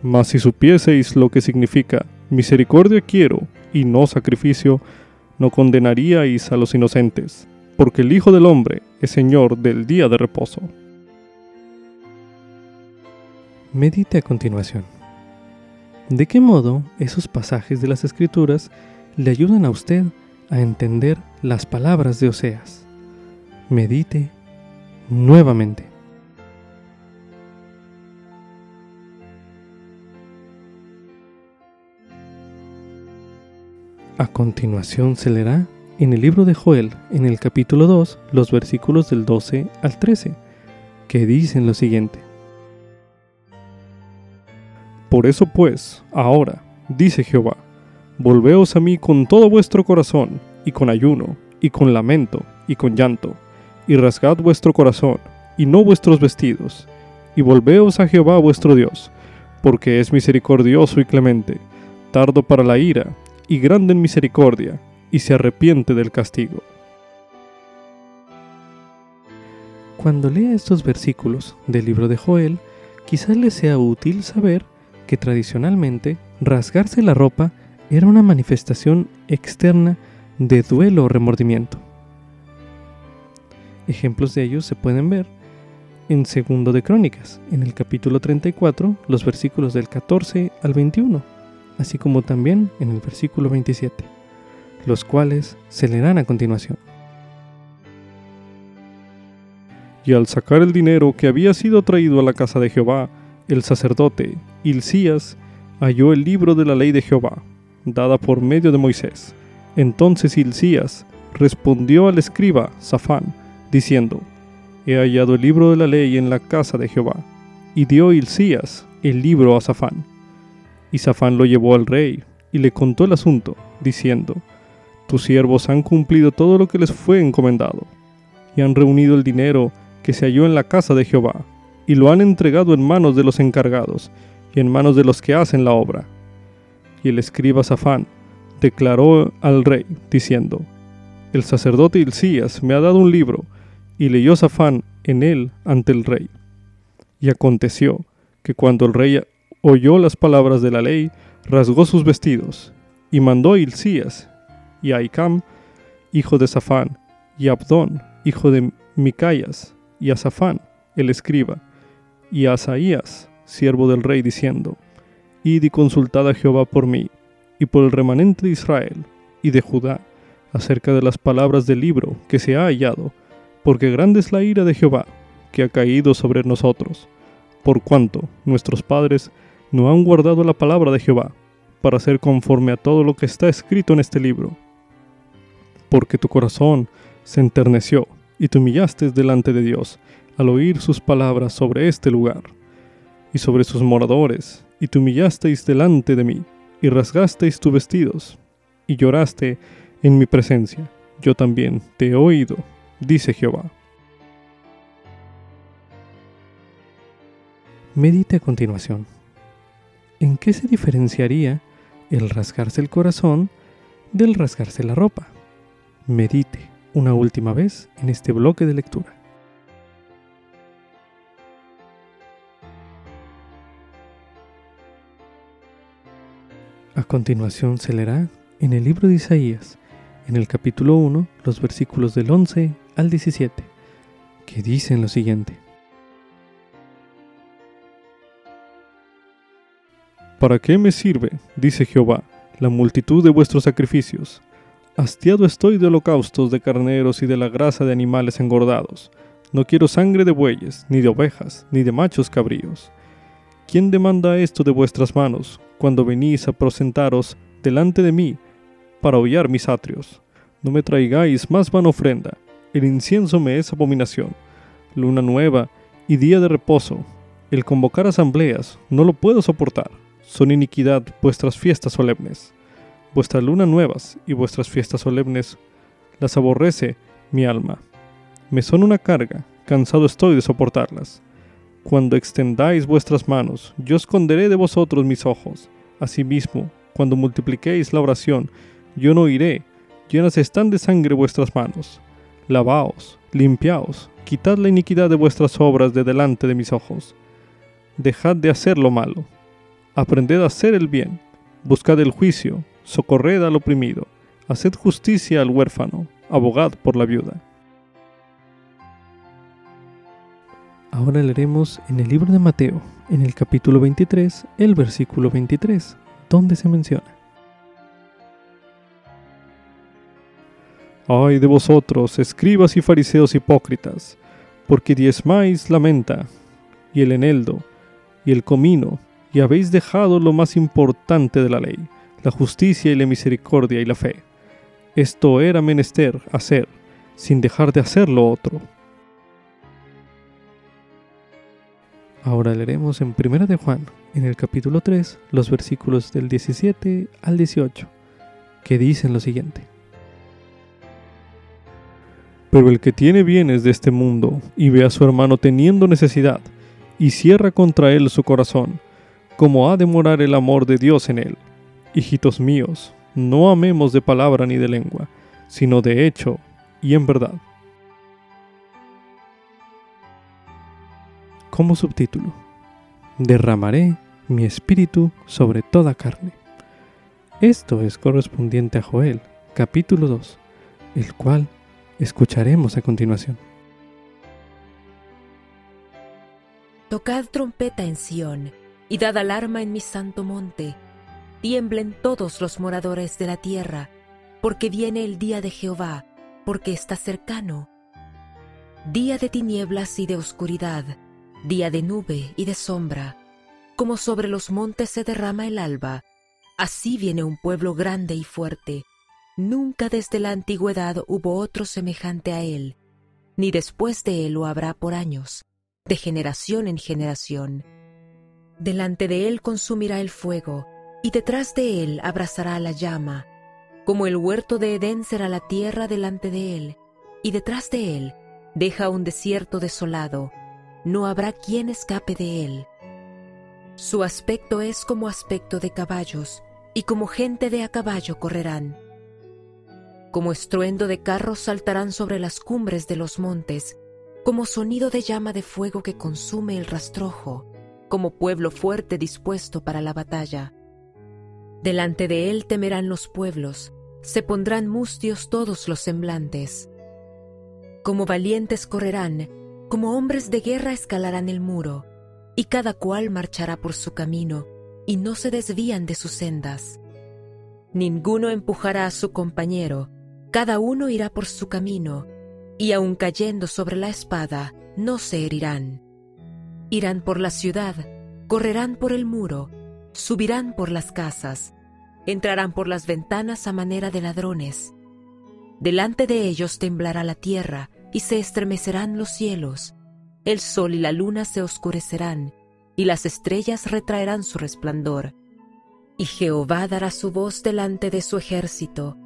Mas si supieseis lo que significa misericordia quiero y no sacrificio, no condenaríais a los inocentes, porque el Hijo del Hombre es Señor del día de reposo. Medite a continuación. ¿De qué modo esos pasajes de las Escrituras le ayudan a usted a entender las palabras de Oseas? Medite nuevamente. A continuación se leerá en el libro de Joel, en el capítulo 2, los versículos del 12 al 13, que dicen lo siguiente. Por eso pues, ahora, dice Jehová, volveos a mí con todo vuestro corazón, y con ayuno, y con lamento, y con llanto, y rasgad vuestro corazón, y no vuestros vestidos, y volveos a Jehová vuestro Dios, porque es misericordioso y clemente, tardo para la ira, y grande en misericordia, y se arrepiente del castigo. Cuando lea estos versículos del libro de Joel, quizás le sea útil saber que tradicionalmente rasgarse la ropa era una manifestación externa de duelo o remordimiento. Ejemplos de ellos se pueden ver en Segundo de Crónicas, en el capítulo 34, los versículos del 14 al 21, así como también en el versículo 27, los cuales se leerán a continuación. Y al sacar el dinero que había sido traído a la casa de Jehová, el sacerdote Hilcías halló el libro de la ley de Jehová, dada por medio de Moisés. Entonces Hilcías respondió al escriba Safán, diciendo, He hallado el libro de la ley en la casa de Jehová. Y dio Hilcías el libro a Safán. Y Safán lo llevó al rey, y le contó el asunto, diciendo, Tus siervos han cumplido todo lo que les fue encomendado, y han reunido el dinero que se halló en la casa de Jehová, y lo han entregado en manos de los encargados, y en manos de los que hacen la obra. Y el escriba Safán declaró al rey, diciendo, El sacerdote Hilcías me ha dado un libro, y leyó Safán en él ante el rey. Y aconteció que cuando el rey oyó las palabras de la ley, rasgó sus vestidos, y mandó a Hilcías, y a Icam, hijo de Safán, y a Abdón, hijo de Micayas, y a Safán, el escriba, y a Asaías, siervo del rey, diciendo, Id y consultad a Jehová por mí, y por el remanente de Israel, y de Judá, acerca de las palabras del libro que se ha hallado, porque grande es la ira de Jehová, que ha caído sobre nosotros, por cuanto nuestros padres no han guardado la palabra de Jehová, para hacer conforme a todo lo que está escrito en este libro. Porque tu corazón se enterneció y te humillaste delante de Dios al oír sus palabras sobre este lugar y sobre sus moradores, y te humillasteis delante de mí, y rasgasteis tus vestidos, y lloraste en mi presencia. Yo también te he oído dice Jehová. Medite a continuación. ¿En qué se diferenciaría el rasgarse el corazón del rasgarse la ropa? Medite una última vez en este bloque de lectura. Continuación se leerá en el libro de Isaías, en el capítulo 1, los versículos del 11 al 17, que dicen lo siguiente. ¿Para qué me sirve, dice Jehová, la multitud de vuestros sacrificios? Hastiado estoy de holocaustos de carneros y de la grasa de animales engordados. No quiero sangre de bueyes, ni de ovejas, ni de machos cabríos. ¿Quién demanda esto de vuestras manos cuando venís a presentaros delante de mí para hollar mis atrios? No me traigáis más van ofrenda, el incienso me es abominación. Luna nueva y día de reposo. El convocar asambleas no lo puedo soportar. Son iniquidad vuestras fiestas solemnes. Vuestras lunas nuevas y vuestras fiestas solemnes las aborrece mi alma. Me son una carga, cansado estoy de soportarlas. Cuando extendáis vuestras manos, yo esconderé de vosotros mis ojos. Asimismo, cuando multipliquéis la oración, yo no iré, llenas están de sangre vuestras manos. Lavaos, limpiaos, quitad la iniquidad de vuestras obras de delante de mis ojos. Dejad de hacer lo malo. Aprended a hacer el bien. Buscad el juicio, socorred al oprimido. Haced justicia al huérfano, abogad por la viuda. Ahora leeremos en el libro de Mateo, en el capítulo 23, el versículo 23, donde se menciona. Ay de vosotros, escribas y fariseos hipócritas, porque diezmáis la menta, y el eneldo, y el comino, y habéis dejado lo más importante de la ley, la justicia y la misericordia y la fe. Esto era menester hacer, sin dejar de hacer lo otro. Ahora leeremos en 1 de Juan, en el capítulo 3, los versículos del 17 al 18, que dicen lo siguiente. Pero el que tiene bienes de este mundo y ve a su hermano teniendo necesidad, y cierra contra él su corazón, como ha de morar el amor de Dios en él. Hijitos míos, no amemos de palabra ni de lengua, sino de hecho y en verdad. Como subtítulo, Derramaré mi espíritu sobre toda carne. Esto es correspondiente a Joel, capítulo 2, el cual escucharemos a continuación. Tocad trompeta en Sión y dad alarma en mi santo monte. Tiemblen todos los moradores de la tierra, porque viene el día de Jehová, porque está cercano. Día de tinieblas y de oscuridad día de nube y de sombra, como sobre los montes se derrama el alba, así viene un pueblo grande y fuerte. Nunca desde la antigüedad hubo otro semejante a él, ni después de él lo habrá por años, de generación en generación. Delante de él consumirá el fuego, y detrás de él abrazará la llama. Como el huerto de Edén será la tierra delante de él, y detrás de él deja un desierto desolado, no habrá quien escape de él. Su aspecto es como aspecto de caballos, y como gente de a caballo correrán. Como estruendo de carros saltarán sobre las cumbres de los montes, como sonido de llama de fuego que consume el rastrojo, como pueblo fuerte dispuesto para la batalla. Delante de él temerán los pueblos, se pondrán mustios todos los semblantes. Como valientes correrán, como hombres de guerra escalarán el muro, y cada cual marchará por su camino, y no se desvían de sus sendas. Ninguno empujará a su compañero, cada uno irá por su camino, y aun cayendo sobre la espada, no se herirán. Irán por la ciudad, correrán por el muro, subirán por las casas, entrarán por las ventanas a manera de ladrones. Delante de ellos temblará la tierra, y se estremecerán los cielos, el sol y la luna se oscurecerán, y las estrellas retraerán su resplandor. Y Jehová dará su voz delante de su ejército,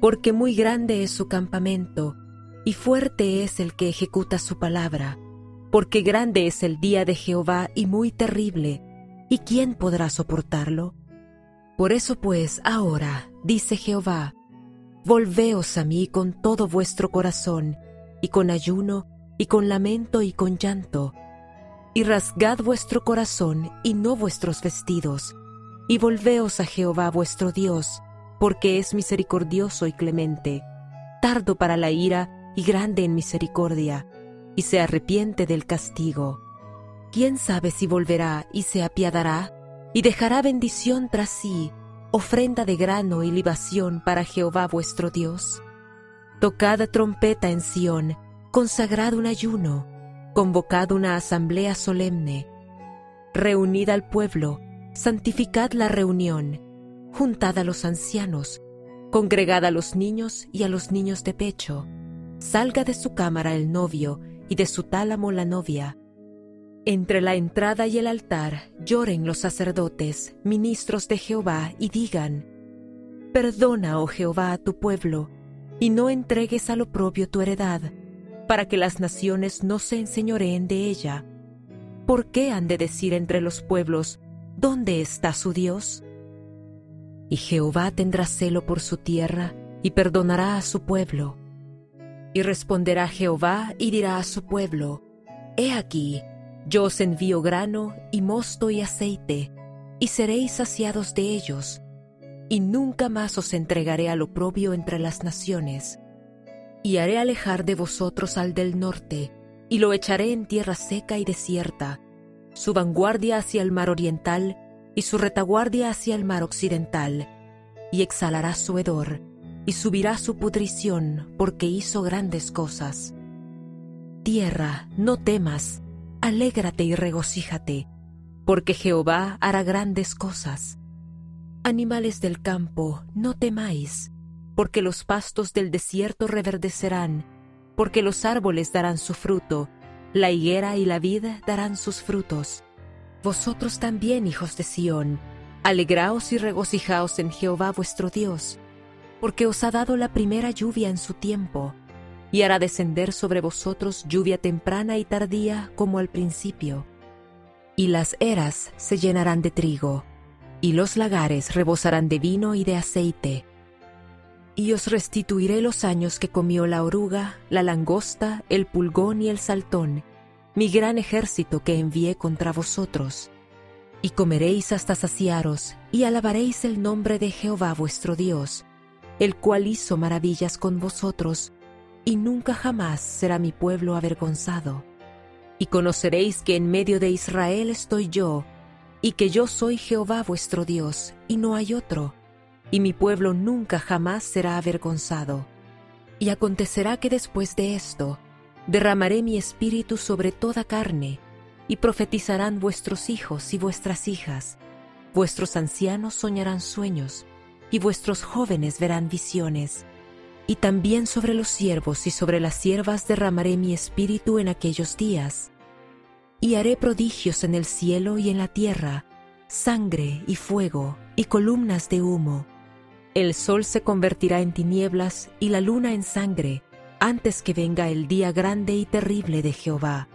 porque muy grande es su campamento, y fuerte es el que ejecuta su palabra, porque grande es el día de Jehová y muy terrible, ¿y quién podrá soportarlo? Por eso pues ahora, dice Jehová, volveos a mí con todo vuestro corazón, y con ayuno, y con lamento y con llanto, y rasgad vuestro corazón y no vuestros vestidos, y volveos a Jehová vuestro Dios, porque es misericordioso y clemente, tardo para la ira y grande en misericordia, y se arrepiente del castigo. ¿Quién sabe si volverá y se apiadará, y dejará bendición tras sí, ofrenda de grano y libación para Jehová vuestro Dios? Tocad trompeta en Sión, consagrad un ayuno, convocad una asamblea solemne, reunid al pueblo, santificad la reunión, juntad a los ancianos, congregad a los niños y a los niños de pecho, salga de su cámara el novio y de su tálamo la novia. Entre la entrada y el altar lloren los sacerdotes, ministros de Jehová, y digan, Perdona, oh Jehová, a tu pueblo, y no entregues a lo propio tu heredad, para que las naciones no se enseñoreen de ella. ¿Por qué han de decir entre los pueblos, ¿dónde está su Dios? Y Jehová tendrá celo por su tierra y perdonará a su pueblo. Y responderá Jehová y dirá a su pueblo, He aquí, yo os envío grano y mosto y aceite, y seréis saciados de ellos, y nunca más os entregaré al oprobio entre las naciones, y haré alejar de vosotros al del norte, y lo echaré en tierra seca y desierta, su vanguardia hacia el mar oriental y su retaguardia hacia el mar occidental, y exhalará su hedor, y subirá su pudrición, porque hizo grandes cosas. Tierra, no temas, alégrate y regocíjate, porque Jehová hará grandes cosas. Animales del campo, no temáis, porque los pastos del desierto reverdecerán, porque los árboles darán su fruto, la higuera y la vid darán sus frutos. Vosotros también, hijos de Sión, alegraos y regocijaos en Jehová vuestro Dios, porque os ha dado la primera lluvia en su tiempo, y hará descender sobre vosotros lluvia temprana y tardía como al principio. Y las eras se llenarán de trigo, y los lagares rebosarán de vino y de aceite y os restituiré los años que comió la oruga, la langosta, el pulgón y el saltón, mi gran ejército que envié contra vosotros. Y comeréis hasta saciaros, y alabaréis el nombre de Jehová vuestro Dios, el cual hizo maravillas con vosotros, y nunca jamás será mi pueblo avergonzado. Y conoceréis que en medio de Israel estoy yo, y que yo soy Jehová vuestro Dios, y no hay otro y mi pueblo nunca jamás será avergonzado. Y acontecerá que después de esto, derramaré mi espíritu sobre toda carne, y profetizarán vuestros hijos y vuestras hijas, vuestros ancianos soñarán sueños, y vuestros jóvenes verán visiones. Y también sobre los siervos y sobre las siervas derramaré mi espíritu en aquellos días. Y haré prodigios en el cielo y en la tierra, sangre y fuego y columnas de humo el sol se convertirá en tinieblas y la luna en sangre antes que venga el día grande y terrible de Jehová.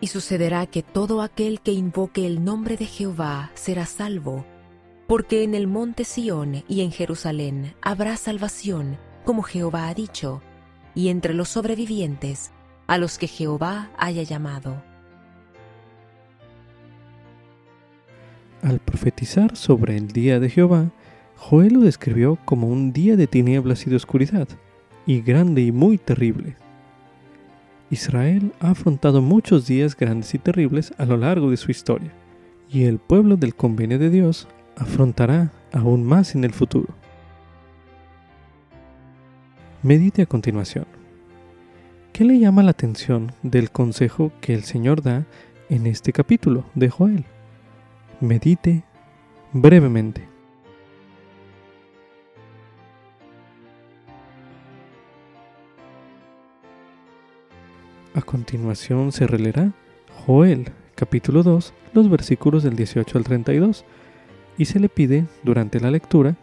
Y sucederá que todo aquel que invoque el nombre de Jehová será salvo, porque en el monte Sión y en Jerusalén habrá salvación, como Jehová ha dicho, y entre los sobrevivientes, a los que Jehová haya llamado. Al profetizar sobre el día de Jehová, Joel lo describió como un día de tinieblas y de oscuridad, y grande y muy terrible. Israel ha afrontado muchos días grandes y terribles a lo largo de su historia, y el pueblo del convenio de Dios afrontará aún más en el futuro. Medite a continuación. ¿Qué le llama la atención del consejo que el Señor da en este capítulo de Joel? Medite brevemente. A continuación se releerá Joel, capítulo 2, los versículos del 18 al 32, y se le pide, durante la lectura,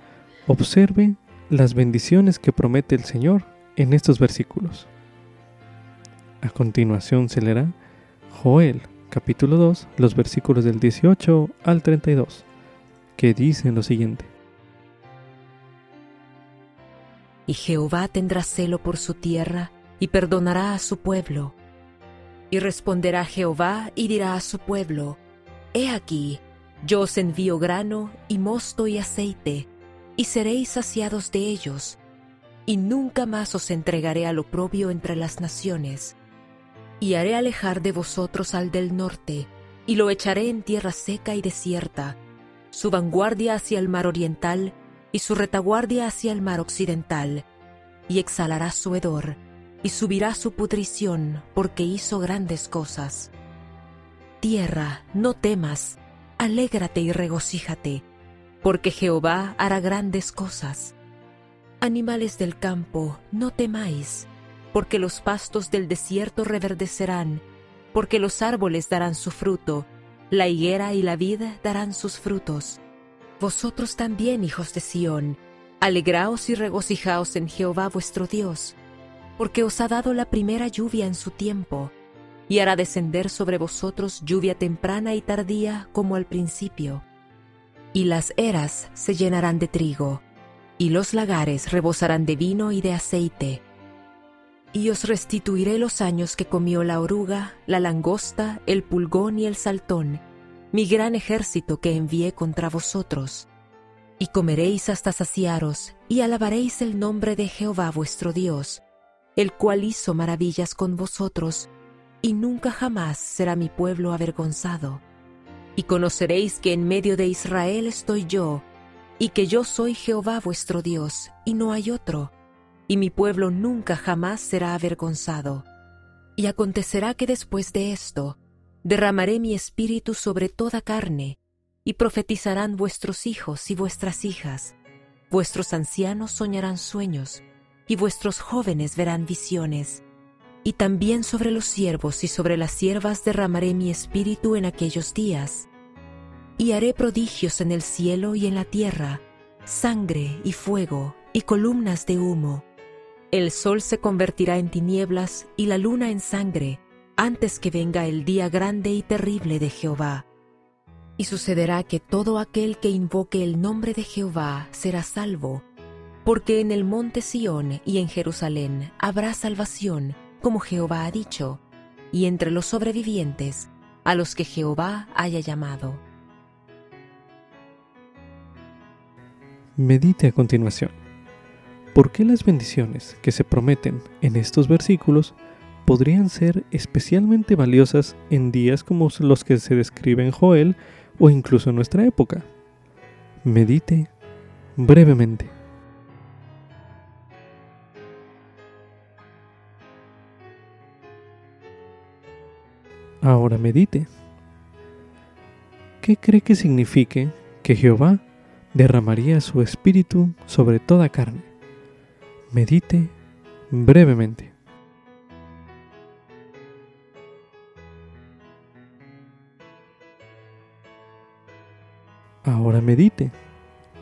observe las bendiciones que promete el Señor en estos versículos. A continuación se leerá Joel, capítulo 2, los versículos del 18 al 32, que dicen lo siguiente. Y Jehová tendrá celo por su tierra y perdonará a su pueblo y responderá Jehová y dirá a su pueblo, He aquí, yo os envío grano y mosto y aceite, y seréis saciados de ellos, y nunca más os entregaré al oprobio entre las naciones. Y haré alejar de vosotros al del norte, y lo echaré en tierra seca y desierta, su vanguardia hacia el mar oriental, y su retaguardia hacia el mar occidental, y exhalará su hedor, y subirá su pudrición porque hizo grandes cosas. Tierra, no temas, alégrate y regocíjate, porque Jehová hará grandes cosas. Animales del campo, no temáis, porque los pastos del desierto reverdecerán, porque los árboles darán su fruto, la higuera y la vid darán sus frutos. Vosotros también, hijos de Sión, alegraos y regocijaos en Jehová vuestro Dios porque os ha dado la primera lluvia en su tiempo, y hará descender sobre vosotros lluvia temprana y tardía como al principio. Y las eras se llenarán de trigo, y los lagares rebosarán de vino y de aceite. Y os restituiré los años que comió la oruga, la langosta, el pulgón y el saltón, mi gran ejército que envié contra vosotros. Y comeréis hasta saciaros, y alabaréis el nombre de Jehová vuestro Dios, el cual hizo maravillas con vosotros, y nunca jamás será mi pueblo avergonzado. Y conoceréis que en medio de Israel estoy yo, y que yo soy Jehová vuestro Dios, y no hay otro, y mi pueblo nunca jamás será avergonzado. Y acontecerá que después de esto, derramaré mi espíritu sobre toda carne, y profetizarán vuestros hijos y vuestras hijas, vuestros ancianos soñarán sueños, y vuestros jóvenes verán visiones y también sobre los siervos y sobre las siervas derramaré mi espíritu en aquellos días. Y haré prodigios en el cielo y en la tierra, sangre y fuego y columnas de humo. El sol se convertirá en tinieblas y la luna en sangre, antes que venga el día grande y terrible de Jehová. Y sucederá que todo aquel que invoque el nombre de Jehová será salvo, porque en el monte Sión y en Jerusalén habrá salvación, como Jehová ha dicho, y entre los sobrevivientes, a los que Jehová haya llamado. Medite a continuación. ¿Por qué las bendiciones que se prometen en estos versículos podrían ser especialmente valiosas en días como los que se describen en Joel o incluso en nuestra época? Medite brevemente. Ahora medite. ¿Qué cree que signifique que Jehová derramaría su espíritu sobre toda carne? Medite brevemente. Ahora medite.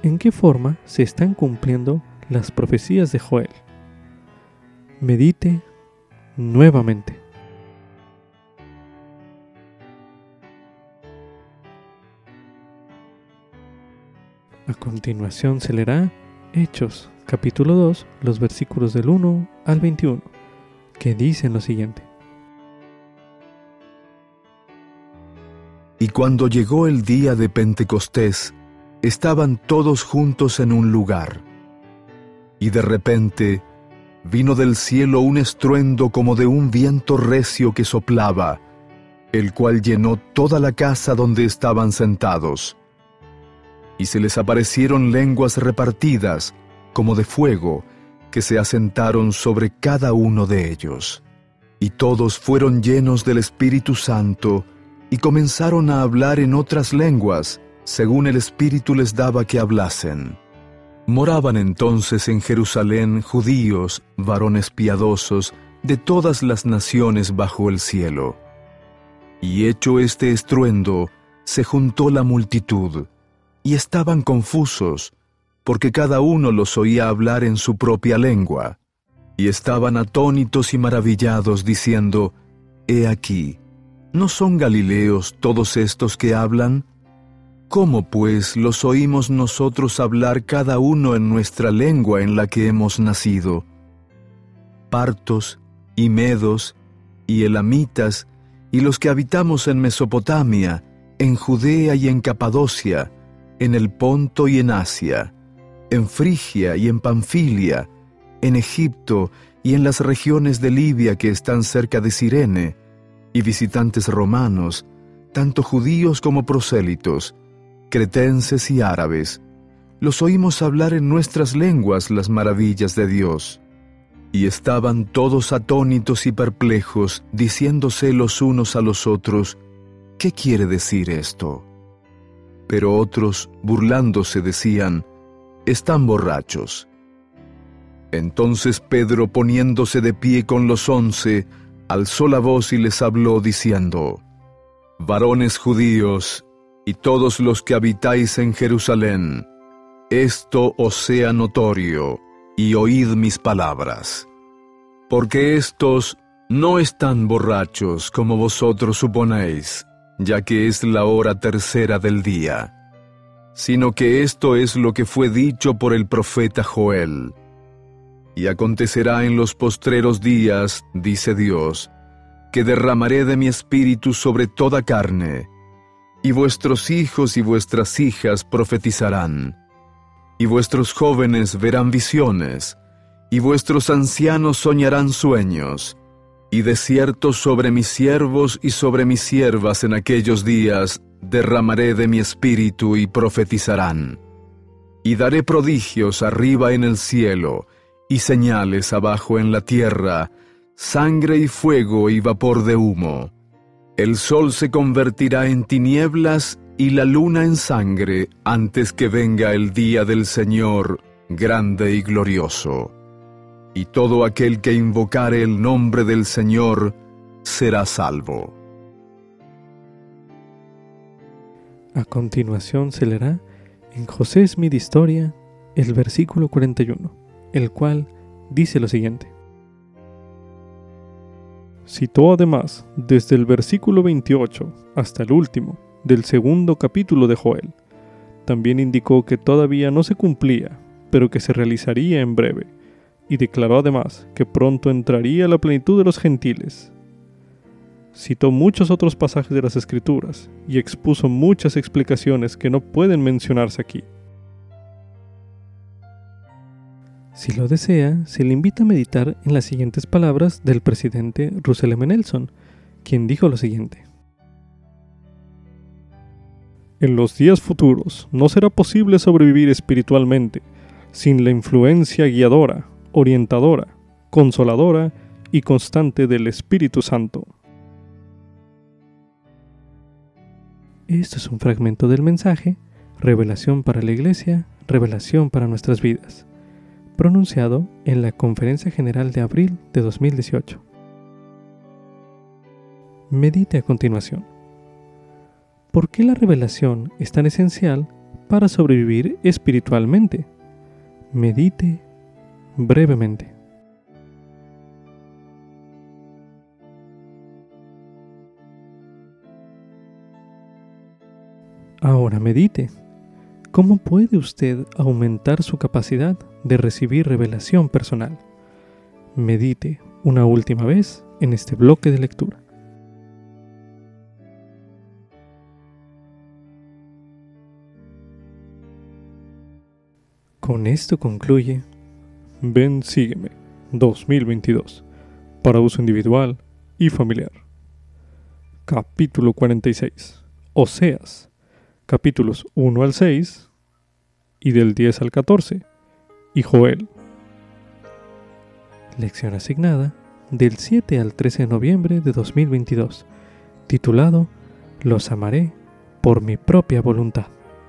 ¿En qué forma se están cumpliendo las profecías de Joel? Medite nuevamente. A continuación se leerá Hechos, capítulo 2, los versículos del 1 al 21, que dicen lo siguiente. Y cuando llegó el día de Pentecostés, estaban todos juntos en un lugar. Y de repente vino del cielo un estruendo como de un viento recio que soplaba, el cual llenó toda la casa donde estaban sentados y se les aparecieron lenguas repartidas, como de fuego, que se asentaron sobre cada uno de ellos. Y todos fueron llenos del Espíritu Santo, y comenzaron a hablar en otras lenguas, según el Espíritu les daba que hablasen. Moraban entonces en Jerusalén judíos, varones piadosos, de todas las naciones bajo el cielo. Y hecho este estruendo, se juntó la multitud, y estaban confusos, porque cada uno los oía hablar en su propia lengua, y estaban atónitos y maravillados, diciendo, He aquí, ¿no son Galileos todos estos que hablan? ¿Cómo pues los oímos nosotros hablar cada uno en nuestra lengua en la que hemos nacido? Partos, y medos, y elamitas, y los que habitamos en Mesopotamia, en Judea y en Capadocia, en el Ponto y en Asia, en Frigia y en Panfilia, en Egipto y en las regiones de Libia que están cerca de Sirene, y visitantes romanos, tanto judíos como prosélitos, cretenses y árabes, los oímos hablar en nuestras lenguas las maravillas de Dios. Y estaban todos atónitos y perplejos, diciéndose los unos a los otros, ¿qué quiere decir esto? pero otros, burlándose, decían, Están borrachos. Entonces Pedro, poniéndose de pie con los once, alzó la voz y les habló, diciendo, Varones judíos, y todos los que habitáis en Jerusalén, esto os sea notorio, y oíd mis palabras. Porque estos no están borrachos como vosotros suponéis, ya que es la hora tercera del día, sino que esto es lo que fue dicho por el profeta Joel. Y acontecerá en los postreros días, dice Dios, que derramaré de mi espíritu sobre toda carne, y vuestros hijos y vuestras hijas profetizarán, y vuestros jóvenes verán visiones, y vuestros ancianos soñarán sueños, Y de cierto sobre mis siervos y sobre mis siervas en aquellos días derramaré de mi espíritu y profetizarán. Y daré prodigios arriba en el cielo, y señales abajo en la tierra, sangre y fuego y vapor de humo. El sol se convertirá en tinieblas y la luna en sangre antes que venga el día del Señor grande y glorioso y todo aquel que invocare el nombre del Señor será salvo. A continuación se leerá en José Smith Historia el versículo 41, el cual dice lo siguiente. Citó además desde el versículo 28 hasta el último del segundo capítulo de Joel. También indicó que todavía no se cumplía, pero que se realizaría en breve y declaró además que pronto entraría la plenitud de los gentiles. Citó muchos otros pasajes de las Escrituras y expuso muchas explicaciones que no pueden mencionarse aquí. Si lo desea, se le invita a meditar en las siguientes palabras del presidente Russell M. Nelson, quien dijo lo siguiente. En los días futuros no será posible sobrevivir espiritualmente sin la influencia guiadora, orientadora, consoladora y constante del Espíritu Santo. Esto es un fragmento del mensaje, Revelación para la Iglesia, Revelación para nuestras vidas, pronunciado en la Conferencia General de abril de 2018. Medite a continuación. ¿Por qué la revelación es tan esencial para sobrevivir espiritualmente? Medite brevemente. Ahora medite. ¿Cómo puede usted aumentar su capacidad de recibir revelación personal? Medite una última vez en este bloque de lectura. Con esto concluye Ven, sígueme 2022 para uso individual y familiar. Capítulo 46. Oseas. Capítulos 1 al 6 y del 10 al 14. Y Joel. Lección asignada del 7 al 13 de noviembre de 2022, titulado Los amaré por mi propia voluntad.